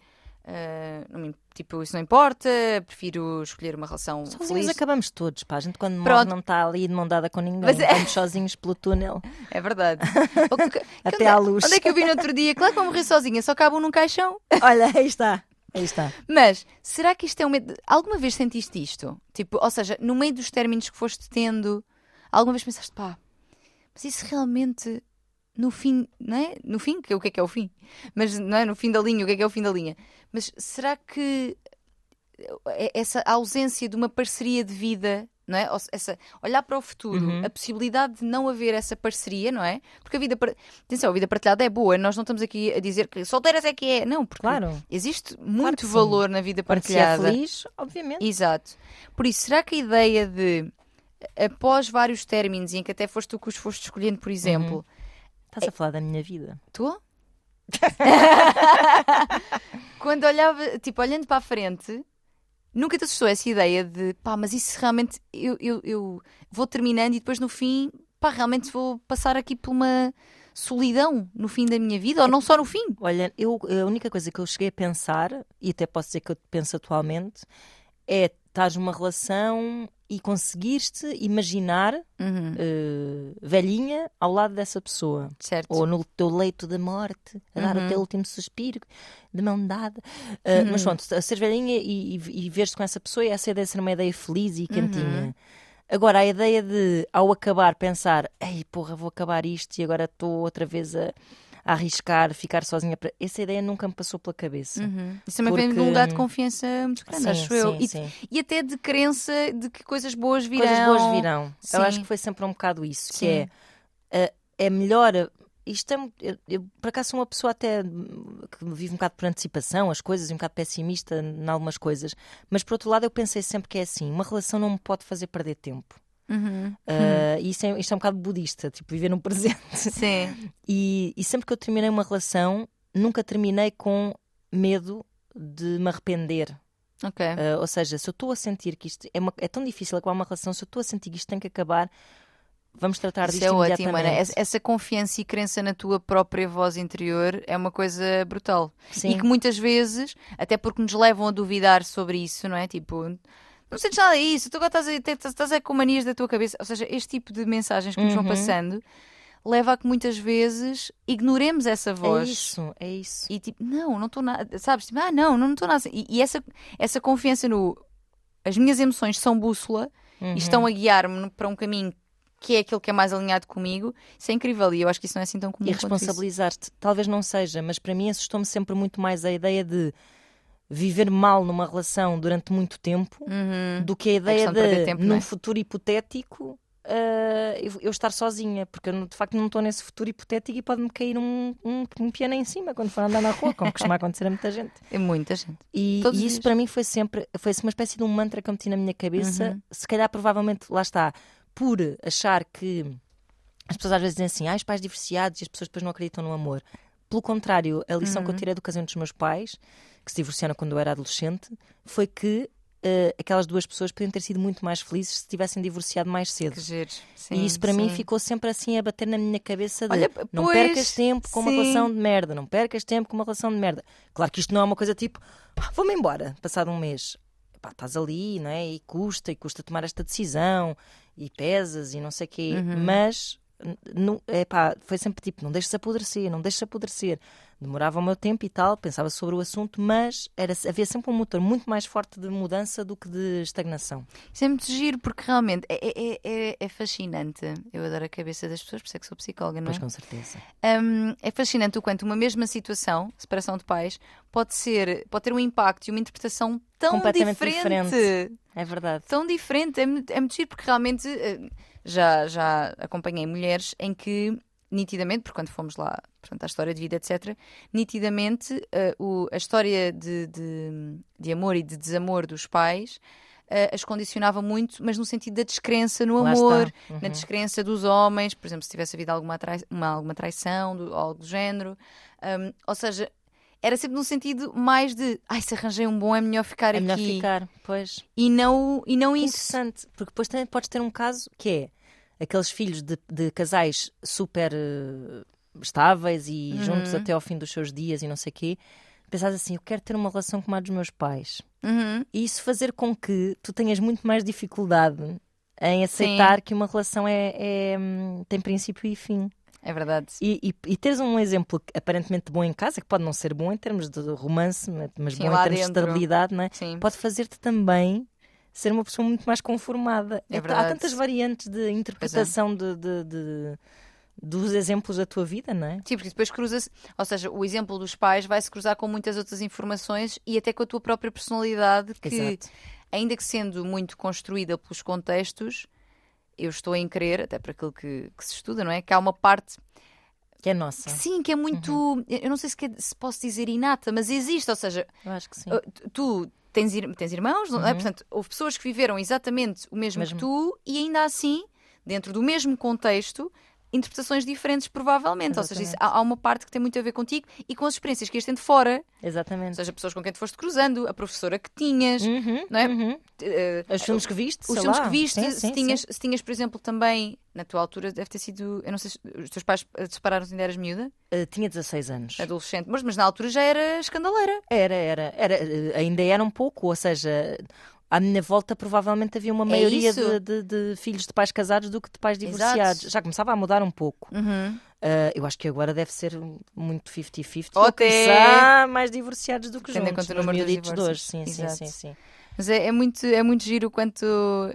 não me- tipo, isso não importa, prefiro escolher uma relação Sozinhos feliz. acabamos todos, pá. A gente quando morre não está ali de mão dada com ninguém. Mas é- Vamos sozinhos pelo túnel É verdade. <laughs> Até onde, à luz. onde é que eu vi no outro dia? Claro que vou morrer sozinha, só cabam num caixão. <laughs> Olha, aí está. Aí está. Mas será que isto é um medo? Alguma vez sentiste isto? Tipo, ou seja, no meio dos términos que foste tendo, alguma vez pensaste, pá, mas isso realmente no fim, não é? No fim, que é o que é que é o fim? Mas não é no fim da linha, o que é que é o fim da linha? Mas será que eh, essa ausência de uma parceria de vida, não é? Essa, olhar para o futuro, Uhum. a possibilidade de não haver essa parceria, não é? Porque a vida, atenção, a vida partilhada é boa, nós não estamos aqui a dizer que solteiras é que é, não, porque Claro. Existe muito sim. valor na vida Quando se é partilhada. feliz, obviamente. Exato. Por isso, será que a ideia de, após vários términos, e em que até foste tu que os foste escolhendo, por exemplo, Estás a falar da minha vida. tu? <laughs> Quando olhava, tipo, olhando para a frente, nunca te assustou essa ideia de, pá, mas isso realmente, eu, eu, eu vou terminando e depois no fim, pá, realmente vou passar aqui por uma solidão no fim da minha vida, ou não só no fim. Olha, eu, a única coisa que eu cheguei a pensar, e até posso dizer que eu penso atualmente, é estás numa relação e conseguiste imaginar Uhum, eh, velhinha ao lado dessa pessoa. certo. Ou no teu leito da morte, a dar Uhum. o teu último suspiro, de mão dada. Uh, Mas pronto, a ser velhinha e, e, e ver-se com essa pessoa, e essa ideia de ser uma ideia feliz e quentinha. Uhum. Agora, a ideia de, ao acabar, pensar: ei, porra, vou acabar isto e agora estou outra vez a, a arriscar, ficar sozinha. Para... Essa ideia nunca me passou pela cabeça. Uhum. Isso também vem de um Porque- lugar de confiança muito grande, Sim, acho eu. sim, E, sim. e até de crença de que coisas boas virão. Coisas boas virão. Eu acho que foi sempre um bocado isso, que é, uh, é melhor. Isto é, eu, eu, por acaso sou uma pessoa até hum, que vive um bocado por antecipação, as coisas, e um bocado pessimista em algumas coisas. Mas por outro lado, eu pensei sempre que é assim: uma relação não me pode fazer perder tempo. Uhum. Uh, e isto é, isto é um bocado budista, tipo, viver no presente. Sim. <laughs> E, e sempre que eu terminei uma relação, nunca terminei com medo de me arrepender. Ok. Uh, ou seja, se eu estou a sentir que isto é, uma- é tão difícil acabar uma relação, se eu estou a sentir que isto tem que acabar, vamos tratar Isso disto é ótimo. Ana. Essa confiança e crença na tua própria voz interior é uma coisa brutal. Sim. E que muitas vezes, até porque nos levam a duvidar sobre isso, não é? Tipo, não sentes nada disso, tu agora estás, a, estás, a com manias da tua cabeça. Ou seja, este tipo de mensagens que nos vão Uhum. passando leva a que muitas vezes ignoremos essa voz. É isso, é isso. E tipo, não, não estou nada. Sabes? Tipo, ah, não, não estou nada. E, e essa, essa confiança no. As minhas emoções são bússola Uhum. e estão a guiar-me para um caminho que é aquele que é mais alinhado comigo. Isso é incrível e eu acho que isso não é assim tão comum. E responsabilizar-te, talvez não seja, mas para mim assustou-me sempre muito mais a ideia de viver mal numa relação durante muito tempo Uhum. do que a ideia questão de de, tempo, num é? futuro hipotético, ah, eu, eu estar sozinha, porque eu de facto não estou nesse futuro hipotético e pode-me cair um, um, um piano em cima quando for andar na rua, como costuma acontecer a muita gente. <laughs> É muita gente. E, e isso para mim foi sempre foi uma espécie de um mantra que eu meti na minha cabeça. Uhum. Se calhar, provavelmente, lá está, por achar que as pessoas às vezes dizem assim, ah, os pais divorciados e as pessoas depois não acreditam no amor. Pelo contrário, a lição que Uhum. eu tirei do casamento dos meus pais, que se divorciaram quando eu era adolescente, foi que eh, aquelas duas pessoas podiam ter sido muito mais felizes se tivessem divorciado mais cedo. Que. Sim, e isso para mim sim. ficou sempre assim a bater na minha cabeça de Olha, não pois, percas tempo com uma sim. relação de merda, não percas tempo com uma relação de merda. Claro que isto não é uma coisa tipo, "Ah, vou-me embora, passado um mês. Pá, estás ali, não é? E custa, e custa tomar esta decisão, e pesas, e não sei o quê. Uhum. Mas, não, foi sempre tipo, não deixes apodrecer, não deixes apodrecer. Demorava o meu tempo e tal, pensava sobre o assunto, mas era, havia sempre um motor muito mais forte de mudança do que de estagnação. Isso é muito giro porque realmente é, é, é, é fascinante. Eu adoro a cabeça das pessoas, por isso é que sou psicóloga, não é? Pois com certeza. Hum, é fascinante o quanto uma mesma situação, separação de pais, pode ser, pode ter um impacto e uma interpretação tão diferente. diferente. É verdade. Tão diferente. É, muito- é muito giro porque realmente eh, já, já acompanhei mulheres em que nitidamente, porque quando fomos lá, portanto, à história de vida, etc., nitidamente eh, o- a história de, de, de amor e de desamor dos pais eh, as condicionava muito, mas no sentido da descrença no Lá amor. Uhum. na descrença dos homens, por exemplo, se tivesse havido alguma, trai uma, alguma traição, do, algo do género. Um, ou seja, era sempre no sentido mais de ai, se arranjei um bom, é melhor ficar É aqui. melhor ficar, pois. E não, e não isso. Interessante, porque depois também podes ter um caso que é aqueles filhos de, de casais super eh, estáveis e Uhum. juntos até ao fim dos seus dias e não sei o quê. Pensares assim, eu quero ter uma relação como a dos meus pais. Uhum. E isso fazer com que tu tenhas muito mais dificuldade em aceitar que uma relação é, é, hum, tem princípio e fim. É verdade. E, e, e teres um exemplo aparentemente bom em casa, que pode não ser bom em termos de romance, mas Sim, bom em termos de dentro. estabilidade, não é? Sim. pode fazer-te também ser uma pessoa muito mais conformada. É Há tantas variantes de interpretação de, de- de- dos exemplos da tua vida, não é? Sim, porque depois cruza-se, ou seja, o exemplo dos pais vai se cruzar com muitas outras informações e até com a tua própria personalidade, que, Exato. ainda que sendo muito construída pelos contextos, eu estou em crer, até para aquilo que, que se estuda, não é? Que há uma parte Que é nossa. Sim, que é muito. Uhum. Eu não sei se, se posso dizer inata, mas existe. Ou seja, Eu acho que sim. uh, tu- tens, tens irmãos, não é? Portanto, houve pessoas que viveram exatamente o mesmo, Uhum. Mesmo. que tu e ainda assim, dentro do mesmo contexto, interpretações diferentes, provavelmente. Ou seja, há, há uma parte que tem muito a ver contigo e com as experiências que ias tendo fora, ou Exatamente. seja, pessoas com quem te foste cruzando, a professora que tinhas, Uhum, não é? uhum. eh, Os filmes que viste, os filmes lá. que viste, Sim, se, sim, tinhas, sim. se tinhas, por exemplo, também, na tua altura, deve ter sido. Eu não sei se os teus pais eh, separaram-se ainda eras miúda, Uh, tinha 16 anos. adolescente, mas, mas na altura já era escandaleira. Era, era, era, ainda era um pouco, ou seja, à minha volta provavelmente havia uma maioria É isso. de, de- de filhos de pais casados do que de pais Exato. divorciados. Já começava a mudar um pouco. Uhum. Uh, eu acho que agora deve ser muito 50-50. Ou até- mais divorciados do que Tendo em juntos. conta o nos número de hoje. Sim, sim, Exato. sim, sim. Mas é, é muito, é muito giro o quanto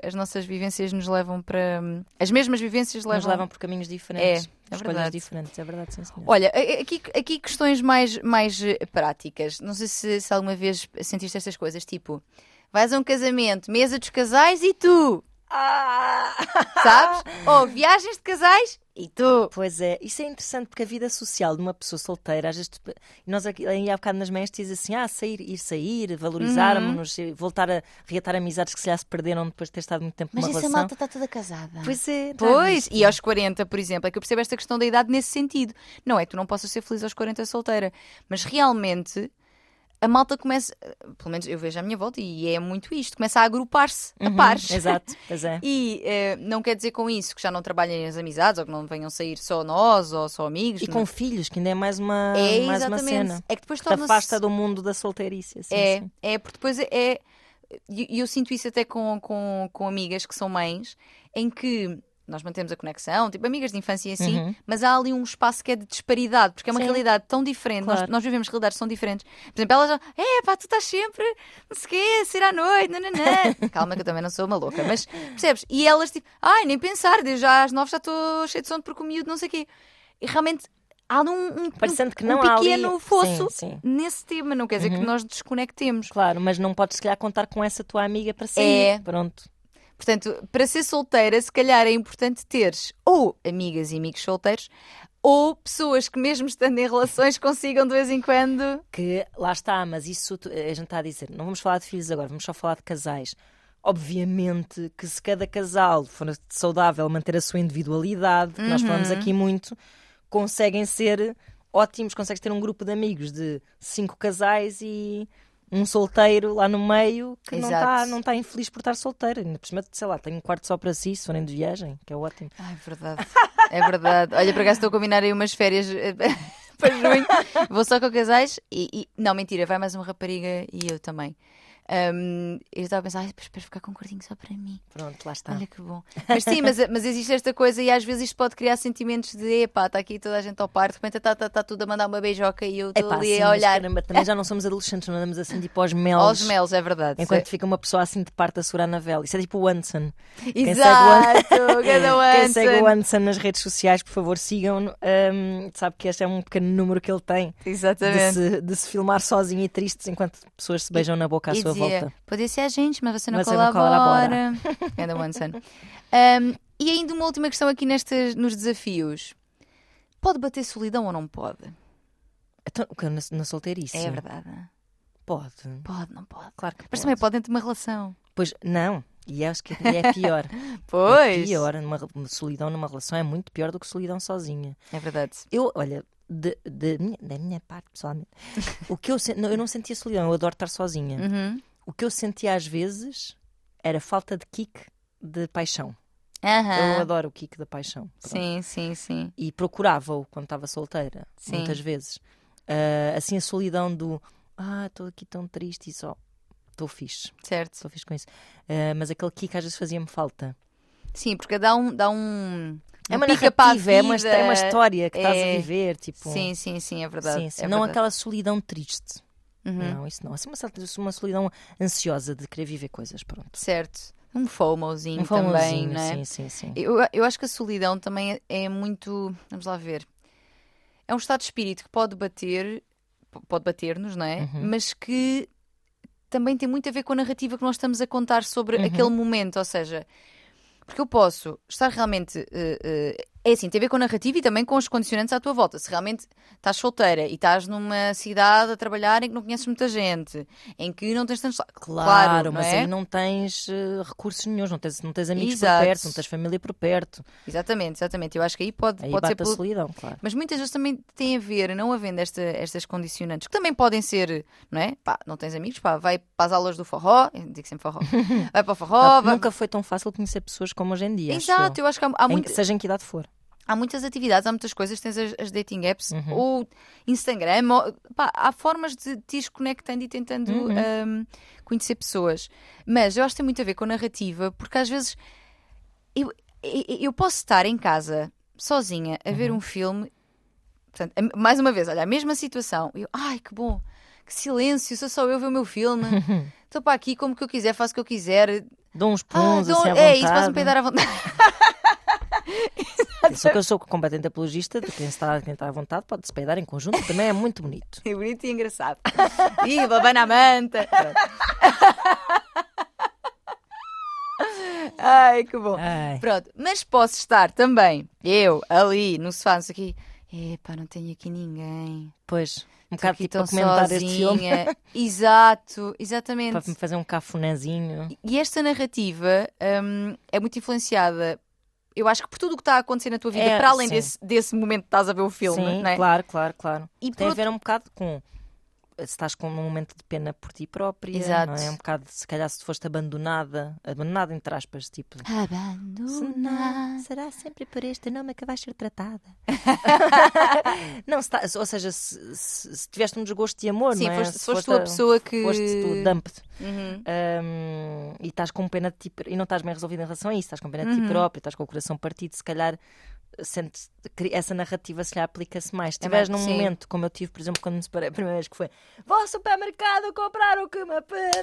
as nossas vivências nos levam para. As mesmas vivências levam. Nos levam por caminhos diferentes. É, é escolhas diferentes. É verdade, sim, senhor. Olha, aqui, aqui questões mais, mais eh, práticas. Não sei se, se alguma vez sentiste estas coisas, tipo, vais a um casamento, mesa dos casais e tu, Ah! sabes? <laughs> Ou viagens de casais e tu. Pois é, isso é interessante porque a vida social de uma pessoa solteira, às vezes, tu- nós aqui aí há bocado nas meias diz assim: ah, sair, ir sair, valorizarmos-nos, Uhum. voltar a reatar amizades que se já se perderam depois de ter estado muito tempo Mas numa essa relação. malta está toda casada. Pois é, tá Pois, e aos 40, por exemplo, é que eu percebo esta questão da idade nesse sentido. Não é tu não possas ser feliz aos 40 solteira, mas realmente a malta começa, pelo menos eu vejo à minha volta, e é muito isto, começa a agrupar-se a Uhum, pares. Exato, <laughs> pois é. E eh, não quer dizer com isso que já não trabalhem as amizades ou que não venham sair só nós ou só amigos. E não- com filhos, que ainda é mais uma, é mais uma cena. É que depois torna-se. afasta do mundo da solteirice. Assim, É, sim. é, porque depois é, é- E eu, sinto isso até com, com, com amigas que são mães, em que nós mantemos a conexão, tipo amigas de infância e assim, uhum. mas há ali um espaço que é de disparidade, porque é uma Sim. realidade tão diferente, claro. nós, nós, vivemos realidades tão diferentes. Por exemplo, ela já, é pá, tu estás sempre, não sei o quê, sair à noite, nananã. <laughs> Calma que eu também não sou uma louca, mas percebes? E elas tipo, ai, nem pensar, desde já às nove já estou cheio de sono porque o miúdo não sei o quê. E realmente há um, um, Parecendo que não um pequeno ali... fosso sim, sim. nesse tema, não quer dizer uhum. que nós desconectemos. Claro, mas não podes se calhar contar com essa tua amiga para sair. É. Pronto. Portanto, para ser solteira, se calhar é importante teres ou amigas e amigos solteiros ou pessoas que, mesmo estando em relações, consigam de vez em quando. Que lá está, mas isso a gente está a dizer. Não vamos falar de filhos agora, vamos só falar de casais. Obviamente que se cada casal for saudável manter a sua individualidade, uhum. nós falamos aqui muito, conseguem ser ótimos, consegues ter um grupo de amigos de cinco casais e um solteiro lá no meio que Exato. não está não tá infeliz por estar solteiro. Ainda por cima, sei lá, tem um quarto só para si, se forem de viagem, que é ótimo. Ah, é verdade. é verdade. Olha, por acaso estou a combinar aí umas férias eh, <laughs> para junho. Vou só com casais e, e, Não, mentira, vai mais uma rapariga e eu também. Um, eu estava a pensar, ah, espero ficar com um quartinho só para mim. Pronto, lá está. Olha que bom. Mas sim, mas, mas existe esta coisa e às vezes isto pode criar sentimentos de epá, está aqui toda a gente ao par, de repente está tá, tá tudo a mandar uma beijoca e eu estou ali sim, a olhar. Caramba, também já não somos adolescentes, não andamos assim tipo aos melos. Aos melos, é verdade. Enquanto fica uma pessoa assim de parte a segurar na vela. Isso é tipo o Anson. Exato, Quem segue o Anson <laughs> nas redes sociais, por favor, sigam-no. Um, sabe que este é um pequeno número que ele tem. Exatamente. De se, de se filmar sozinho e triste enquanto pessoas se beijam na boca à sua volta. Podia ser a gente, mas você não você colabora. Colabora. <laughs> one um, e ainda uma última questão aqui nestes, nos desafios. Pode bater solidão ou não pode? Então, na, na solteirice? É verdade. Pode. Pode, não pode. Claro que Mas pode. também pode dentro de uma relação. Pois, não. E acho que é pior. <laughs> pois. É pior. Uma, solidão numa relação é muito pior do que solidão sozinha. É verdade. Eu, olha, de, de minha, da minha parte, pessoalmente, o que eu, eu não sentia solidão. Eu adoro estar sozinha. Uhum o que eu sentia às vezes era falta de kick de paixão. Uhum. Eu adoro o kick da paixão. Pronto. Sim, sim, sim. E procurava-o quando estava solteira, sim. muitas vezes. Uh, assim, a solidão do ah, estou aqui tão triste e só estou fixe. Certo. Estou fixe com isso. Uh, mas aquele kick às vezes fazia-me falta. Sim, porque dá um. Dá um... É uma narrativa, é uma, é uma história que é... estás a é. viver. Tipo... Sim, sim, sim, é verdade. Sim, sim. É não verdade. aquela solidão triste. Uhum. Não, isso não. Assim, uma, uma solidão ansiosa de querer viver coisas, pronto. Certo. Um FOMOzinho, um também, não é? Sim, sim, sim. Eu, eu acho que a solidão também é, é muito. Vamos lá ver. É um estado de espírito que pode bater, pode bater-nos, não é? Uhum. Mas que também tem muito a ver com a narrativa que nós estamos a contar sobre uhum. aquele momento. Ou seja, porque eu posso estar realmente. Uh, é assim, tem a ver com a narrativa e também com os condicionantes à tua volta. Se realmente estás solteira e estás numa cidade a trabalhar em que não conheces muita gente, em que não tens tantos. Claro, claro mas é? aí não tens uh, recursos nenhums, não tens, não tens amigos Exato. por perto, não tens família por perto. Exatamente, exatamente. Eu acho que aí pode, aí pode ser. Pela... solidão, claro. Mas muitas vezes também tem a ver, não havendo esta, estas condicionantes, que também podem ser, não é? Pá, não tens amigos, pá, vai para as aulas do forró, eu digo sempre forró, <laughs> vai para o forró. Vai... Nunca foi tão fácil conhecer pessoas como hoje em dia. Exato, acho eu acho que há, há muito. Seja em que idade for há muitas atividades, há muitas coisas, tens as, as dating apps, uhum. ou Instagram, ou, pá, há formas de te ir conectando e tentando uhum. um, conhecer pessoas. Mas eu acho que tem muito a ver com a narrativa, porque às vezes eu, eu, eu posso estar em casa sozinha a ver uhum. um filme, portanto, mais uma vez, olha, a mesma situação, eu, ai que bom, que silêncio, sou só eu ver o meu filme, <laughs> estou para aqui como que eu quiser, faço o que eu quiser. Dou uns puns, ah, dou... assim, É, isso posso-me peidar à vontade. <laughs> <laughs> Só que eu sou completamente apologista de quem está, quem está à vontade pode se peidar em conjunto, também é muito bonito. É bonito e engraçado. <laughs> e babana a manta. <laughs> Ai, que bom. Ai. Pronto, mas posso estar também, eu, ali, no sofá, não sei aqui. Epá, não tenho aqui ninguém. Pois, um bocado tipo a comentar sozinha. este filme. Exato, exatamente. Para me fazer um cafunézinho. E esta narrativa hum, é muito influenciada eu acho que por tudo o que está a acontecer na tua vida, é, para além desse, desse momento que estás a ver o filme, sim, não é? Claro, claro, claro. E Tem a ver um bocado com estás com um momento de pena por ti própria, Exato. não é? Um bocado, se calhar, se foste abandonada, abandonada entre aspas, tipo. Abandonar. Será sempre por este nome que vais ser tratada. <laughs> <laughs> não, se tá- ou seja, se, se, se tiveste um desgosto de amor, Sim, não é? foste, Se foste tu a pessoa que. Foste tu, dump-te. Uhum. Um, e estás com pena de ti e não estás bem resolvido em relação a isso, estás com pena de Uhum. ti próprio, estás com o coração partido, se calhar sentes, cri- essa narrativa se lhe aplica-se mais. Se É estiveres mais- num sim. momento, como eu tive, por exemplo, quando me separei a primeira vez, que foi vou ao supermercado comprar o que me <laughs> apetece,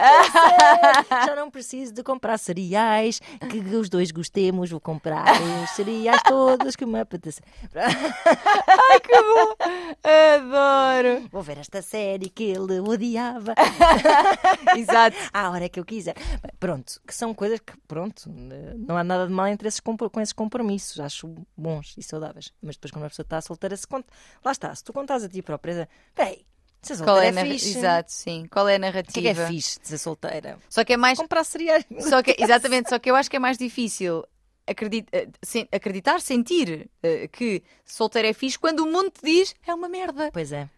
já não preciso de comprar cereais, que os dois gostemos, vou comprar os cereais <laughs> todos que me apetece. <laughs> Ai, que bom! Adoro! Vou ver esta série que ele odiava. Exato. à hora que eu quiser. Pronto, que são coisas que, pronto, eh, não há nada de mal entre esses, com esses compromissos, acho bons e saudáveis. Mas depois, quando uma pessoa está solteira, se conta, lá está, se tu contas a ti própria, peraí, ser Qual solteira é é, a narra- fixe. Exato, sim. Qual é a O que é narrativa? que é fixe de ser solteira? Só que é mais. Comprar cereais. Só que, <laughs> exatamente, só que eu acho que é mais difícil acredit- eh, acreditar, sentir eh, que solteiro é fixe quando o mundo te diz é uma merda. Pois é,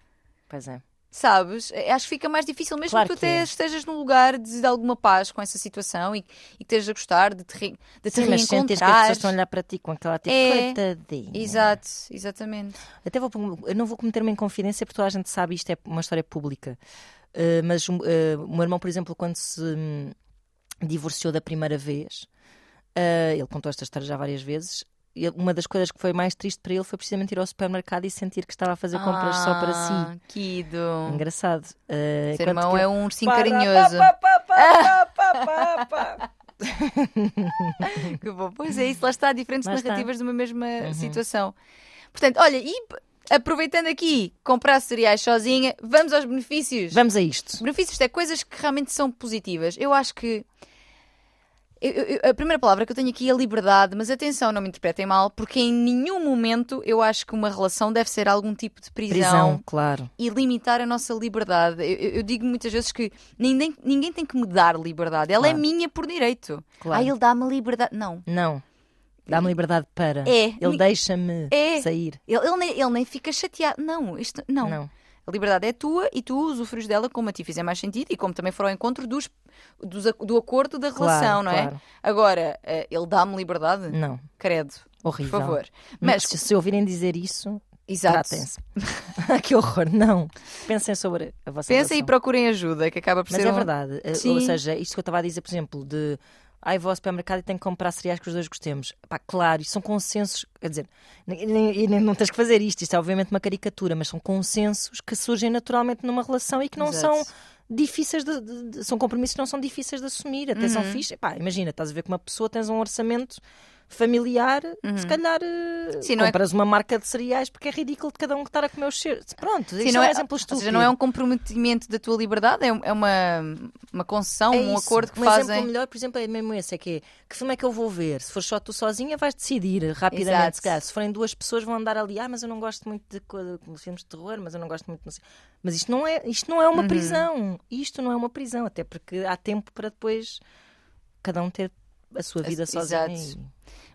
pois é. Sabes? Eh, Acho que fica mais difícil, mesmo Claro que tu até é. estejas num lugar de, de alguma paz com essa situação e, e que estejas a gostar de te, re, de te Sim, mas sentes que as reencontrar. pessoas estão a olhar para ti com aquela tipo, É. coitadinha. Exato, exatamente. Até vou, eu não vou cometer uma inconfidência porque toda a gente sabe isto é uma história pública. Uh, mas uh, o meu irmão, por exemplo, quando se hum, divorciou da primeira vez, uh, ele contou esta história já várias vezes. Uma das coisas que foi mais triste para ele foi precisamente ir ao supermercado e sentir que estava a fazer compras só para si. Ah, Kido. Engraçado. Uh, Seu enquanto irmão que- é um ursinho carinhoso. pá, pá, pá. Que bom. Pois é, isso lá está, diferentes está. narrativas de uma mesma Uhum. situação. Portanto, olha, e aproveitando aqui, comprar cereais sozinha, vamos aos benefícios. Vamos a isto. Benefícios é coisas que realmente são positivas. Eu acho que. Eu- eu- a primeira palavra que eu tenho aqui é liberdade, mas atenção, não me interpretem mal, porque em nenhum momento eu acho que uma relação deve ser algum tipo de prisão, Prisão, claro. e limitar a nossa liberdade. Eu, eu- digo muitas vezes que ninguém, ninguém tem que me dar liberdade, ela é Claro. minha por direito. Claro. Ah, ele dá-me liberdade. Não. Não. Dá-me liberdade para. É. Ele deixa-me É. sair. Ele, ele nem, ele nem fica chateado. Não, isto não. Não. A liberdade é tua e tu usufruis dela como a ti fizer mais sentido e como também for ao encontro dos, dos do acordo da Claro, relação, não é? claro. Agora, eh, ele dá-me liberdade? Não. Credo. Horrível. Por favor. Mas Mas, se, ouvirem dizer isso, exato. tratem-se. <laughs> que horror, não. Pensem sobre a vossa Pensem e relação. procurem ajuda, que acaba por Mas ser é um- verdade. Eh, Sim. Ou seja, isto que eu estava a dizer, por exemplo, de ai, vou ao supermercado e tenho que comprar cereais que os dois gostemos. Pá, claro, isto são consensos, quer dizer, nem, nem- nem- não tens que fazer isto, isto é obviamente uma caricatura, mas são consensos que surgem naturalmente numa relação e que não Exato. são difíceis de, de- de- são compromissos que não são difíceis de assumir, até são Uhum. fixe. Pá, imagina, estás a ver que uma pessoa tens um orçamento familiar, se calhar eh, Uhum. Sim, não é- compras uma marca de cereais porque é ridículo de cada um estar a comer os seus. Pronto, Sim, não é um é, exemplo ou estúpido. seja, não é um comprometimento da tua liberdade, é, é uma, uma concessão, É um isso. acordo que um fazem. exemplo melhor, por exemplo, é mesmo esse: é que é, que filme é que eu vou ver? Se for só tu sozinha, vais decidir rapidamente. Se, se forem duas pessoas, vão andar ali. Ah, mas eu não gosto muito de, de filmes de terror, mas eu não gosto muito. Não sei. Mas isto não é, isto não é uma Uhum. prisão. Isto não é uma prisão, até porque há tempo para depois cada um ter a sua vida e-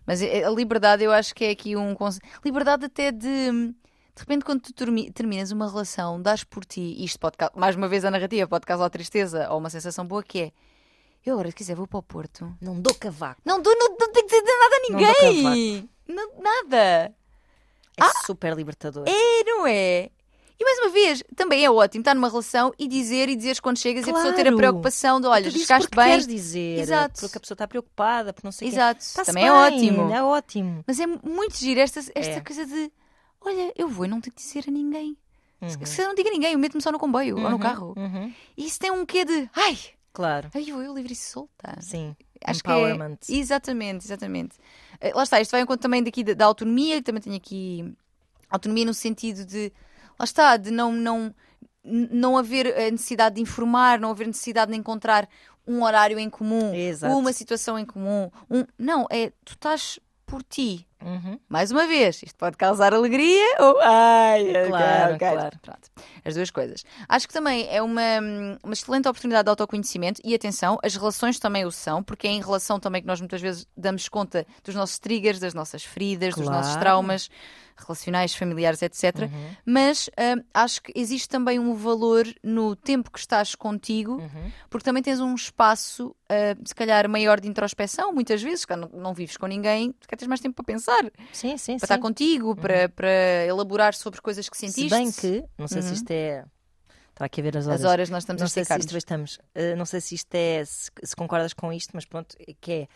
Mas a liberdade eu acho que é aqui um conce- liberdade até de de repente quando tu termi- terminas uma relação, dás por ti, isto pode mais uma vez a narrativa pode causar tristeza ou uma sensação boa que é eu agora se quiser vou para o Porto. Não dou cavaco. Não dou, não, não tenho que dizer nada a Não dou ninguém. Não- nada. É super libertador. É, não é? E mais uma vez, também é ótimo estar numa relação e dizer e dizeres quando chegas e a pessoa ter a Claro. preocupação de olha, chegaste bem. queres dizer, Exato. porque a pessoa está preocupada, porque não sei o quê. Exato. Está-se Também é bem, ótimo. É ótimo. Mas é muito giro esta, esta É. coisa de olha, eu vou e não tenho que dizer a ninguém. Se- Uhum. Se eu não digo a ninguém, eu meto-me só no comboio ou no Uhum, carro. uhum. E isso tem um quê de ai, Claro, ai eu, eu livre e solta. sim. Acho Empowerment. que é, exatamente, exatamente. Eh, Lá está, isto vai em conta também daqui da, da autonomia, também tenho aqui autonomia no sentido de lá está, de não, não, não haver a necessidade de informar, não haver necessidade de encontrar um horário em comum, Exato. uma situação em comum. Um, não, é tu estás por ti. Uhum. Mais uma vez, isto pode causar alegria ou. Ai, Claro, ok. claro. Pronto. As duas coisas. Acho que também é uma, uma excelente oportunidade de autoconhecimento e atenção, as relações também o são, porque é em relação também que nós muitas vezes damos conta dos nossos triggers, das nossas feridas, dos nossos Claro. traumas relacionais, familiares, etc. Uhum. Mas hum, acho que existe também um valor no tempo que estás contigo, Uhum. porque também tens um espaço, hum, se calhar, maior de introspeção, muitas vezes, quando não, não vives com ninguém, se tens mais tempo para pensar, para Sim, sim, estar sim. contigo, para, para elaborar sobre coisas que Se sentiste. bem que, não sei Uhum. se isto é. Estava aqui a ver as horas. As horas nós estamos não a sei se isto estamos. Uh, não sei se isto é. Se, se concordas com isto, mas pronto, é que é.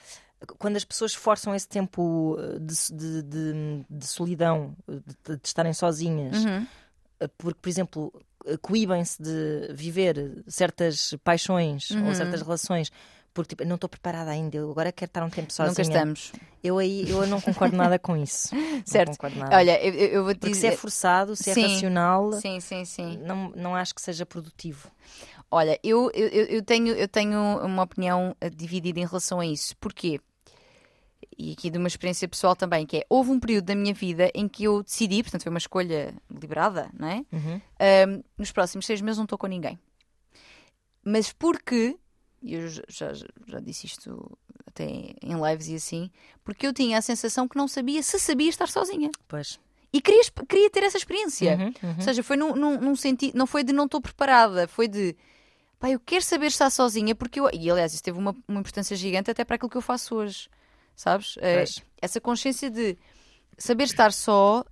Quando as pessoas forçam esse tempo uh, de, de, de- de solidão, de, estarem sozinhas, Uhum. uh, porque, por exemplo, uh, coíbem-se de viver certas paixões Uhum. ou certas relações, porque tipo, não estou preparada ainda, eu agora quero estar um tempo sozinha. Nunca estamos. Eu aí eu não concordo nada com isso. <laughs> Certo. Não concordo nada. Olha, eu, eu- vou te porque se é dizer. forçado, se é Sim. racional, Sim, sim, sim. não, não acho que seja produtivo. Olha, eu, eu, eu- tenho, eu tenho uma opinião eh, dividida em relação a isso. Porquê? E aqui de uma experiência pessoal também, que é, houve um período da minha vida em que eu decidi, portanto foi uma escolha deliberada, não é? Uhum. Ahm, nos próximos seis meses não estou com ninguém. Mas porque, e eu já, já, disse isto até em lives e assim, porque eu tinha a sensação que não sabia se sabia estar sozinha. Pois. E queria, queria ter essa experiência. Uhum, uhum. Ou seja, foi num, num, num sentido, não foi de não estou preparada, foi de pá, eu quero saber estar sozinha, porque eu. E aliás, isso teve uma, uma importância gigante até para aquilo que eu faço hoje. Sabes? Pois. essa consciência de saber estar só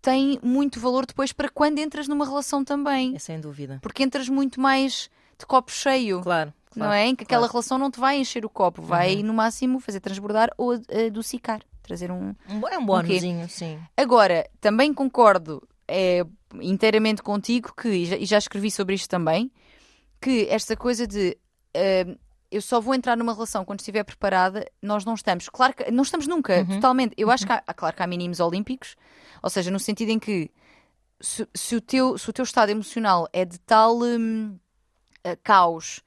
tem muito valor depois para quando entras numa relação também. É sem dúvida. Porque entras muito mais de copo cheio. Claro. Não claro. é? Em que aquela claro. relação não te vai encher o copo, vai Uhum. no máximo fazer transbordar ou adocicar, trazer um, Um É um bónusinho, sim. Agora, também concordo é, inteiramente contigo que, e já escrevi sobre isto também, que esta coisa de eh, eu só vou entrar numa relação quando estiver preparada, nós não estamos. Claro que não estamos nunca, Uhum. totalmente. Eu acho que há, claro que há mínimos olímpicos, ou seja, no sentido em que se, se o, teu, se o teu estado emocional é de tal hum, eh, caos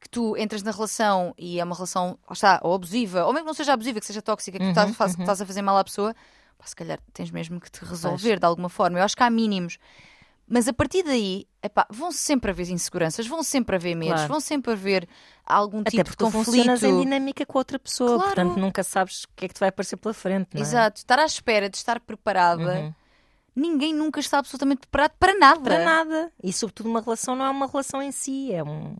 que tu entras na relação e é uma relação, lá está, ou abusiva, ou mesmo que não seja abusiva, que seja tóxica, que tu estás, Uhum, faz- uhum. estás a fazer mal à pessoa, pá, se calhar tens mesmo que te resolver de alguma forma. Eu acho que há mínimos. Mas a partir daí, epá, vão sempre haver inseguranças, vão sempre haver medos, Claro. vão sempre haver algum Até tipo de tu funcionas conflito. em dinâmica com outra pessoa, Claro. portanto nunca sabes o que é que te vai aparecer pela frente, não é? Exato, estar à espera de estar preparada. Uhum. Ninguém nunca está absolutamente preparado para nada. Para nada. E sobretudo uma relação não é uma relação em si, é um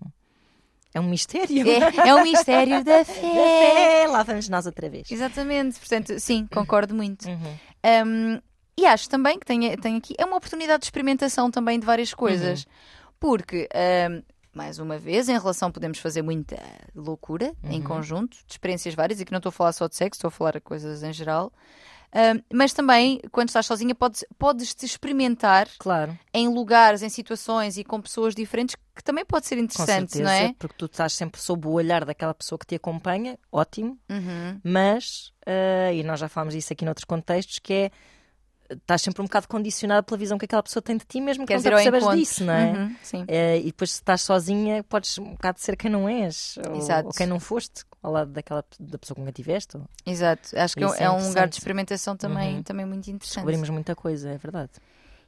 é um mistério. É, é um mistério da <laughs> Da fé. fé. Lá vamos nós outra vez. Exatamente, portanto, sim, concordo muito. Uhum. Um, e acho também que tem, tem aqui é uma oportunidade de experimentação também de várias coisas. Porque, um, mais uma vez, em relação podemos fazer muita loucura em conjunto, de experiências várias, e que não estou a falar só de sexo, estou a falar de coisas em geral. Um, mas também, quando estás sozinha, podes, podes te experimentar Claro, em lugares, em situações e com pessoas diferentes, que também pode ser interessante, certeza, não é? porque tu estás sempre sob o olhar daquela pessoa que te acompanha, ótimo, Uhum. mas, eh, e nós já falámos disso aqui noutros contextos, que é estás sempre um bocado condicionada pela visão que aquela pessoa tem de ti, mesmo que Queres não te percebas encontro. disso, não é? Uhum, sim. Eh, e depois, se estás sozinha, podes um bocado ser quem não és, ou, Exato. ou quem não foste, ao lado daquela da pessoa com quem estiveste. Ou Exato, acho que é, é é um lugar de experimentação também, Uhum. também muito interessante. descobrimos muita coisa, é verdade.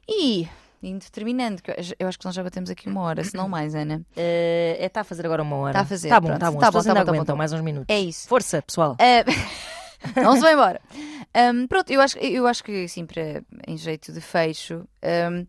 E, indo terminando, que eu- acho que nós já batemos aqui uma hora, se não mais, Ana. Eh, é, está a fazer agora uma hora. Tá a fazer, Tá bom, pronto. tá bom. Tá bom, tá bom, tá bom, aguentam tá bom. mais uns minutos. É isso. Força, pessoal. Ah, não se vai embora. Ahm, pronto, eu acho, eu acho que, assim, para, em jeito de fecho, ahm,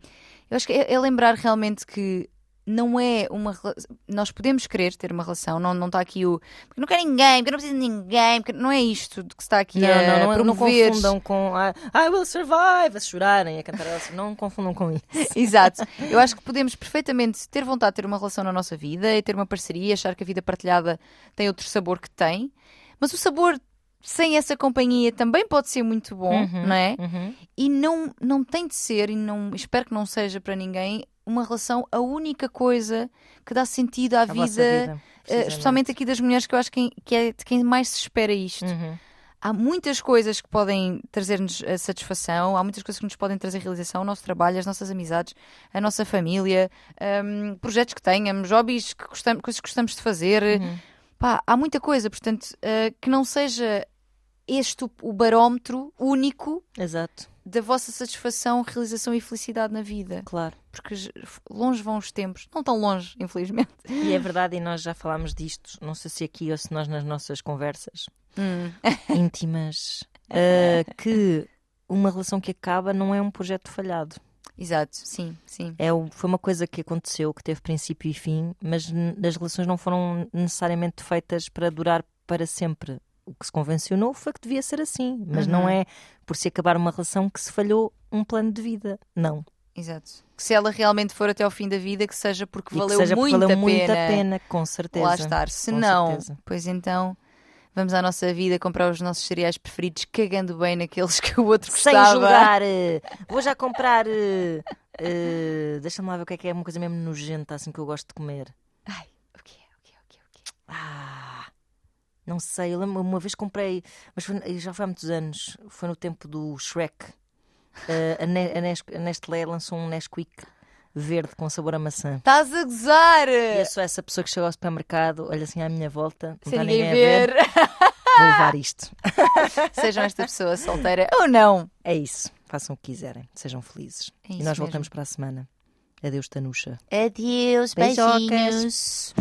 eu acho que é, é lembrar realmente que não é uma nós podemos querer ter uma relação, não, não está aqui o porque não quero ninguém, porque não preciso de ninguém, porque não é isto que está aqui Não, a não, não, não confundam com I, I will survive, a chorarem, a cantar assim. Não confundam com isso. <laughs> Exato. Eu acho que podemos perfeitamente ter vontade de ter uma relação na nossa vida e ter uma parceria, achar que a vida partilhada tem outro sabor que tem, mas o sabor sem essa companhia também pode ser muito bom, Uhum, não é? uhum. E não, não tem de ser, e não, espero que não seja para ninguém, uma relação a única coisa que dá sentido à A vida, vida, eh, precisamente. especialmente aqui das mulheres, que eu acho que, que é de quem mais se espera isto. Uhum. Há muitas coisas que podem trazer-nos a satisfação, há muitas coisas que nos podem trazer realização, o nosso trabalho, as nossas amizades, a nossa família, hum, projetos que tenhamos, hobbies que gostamos, coisas que gostamos de fazer. Uhum. Pá, há muita coisa, portanto, eh, que não seja este o, o barómetro único Exato, da vossa satisfação, realização e felicidade na vida. claro. Porque longe vão os tempos, não tão longe, infelizmente. E é verdade, e nós já falámos disto, não sei se aqui ou se nós nas nossas conversas Hum. <laughs> íntimas, eh, que uma relação que acaba não é um projeto falhado. Exato, sim, sim. É, foi uma coisa que aconteceu, que teve princípio e fim, mas as relações não foram necessariamente feitas para durar para sempre. O que se convencionou foi que devia ser assim, mas Uhum. não é por se acabar uma relação que se falhou um plano de vida. Não. Exato. Que se ela realmente for até ao fim da vida, que seja porque E valeu que seja porque muito, valeu a muito pena a pena, com certeza. lá estar. Se com não, certeza. pois então vamos à nossa vida comprar os nossos cereais preferidos, cagando bem naqueles <laughs> que o outro Sem gostava. julgar. eh, Vou já comprar. eh, Deixa-me lá ver o que é que é uma coisa mesmo nojenta assim que eu gosto de comer. Ai, o que é, o que é, o que é, o que é? Ah, não sei, eu lembro, uma vez comprei, mas foi- já foi há muitos anos, foi no tempo do Shrek. Eh, a, Ne- a Nes- a Nestlé lançou um Nesquik verde com sabor a maçã. Estás a gozar! E eu sou essa pessoa que chega ao supermercado, olha assim à minha volta, não Sem está ninguém a ver, ver. Vou levar isto. <laughs> Sejam esta pessoa solteira ou não. É isso, façam o que quiserem, sejam felizes. É e nós mesmo. voltamos para a semana. Adeus, Tanuxa. Adeus, Beijocas. beijinhos.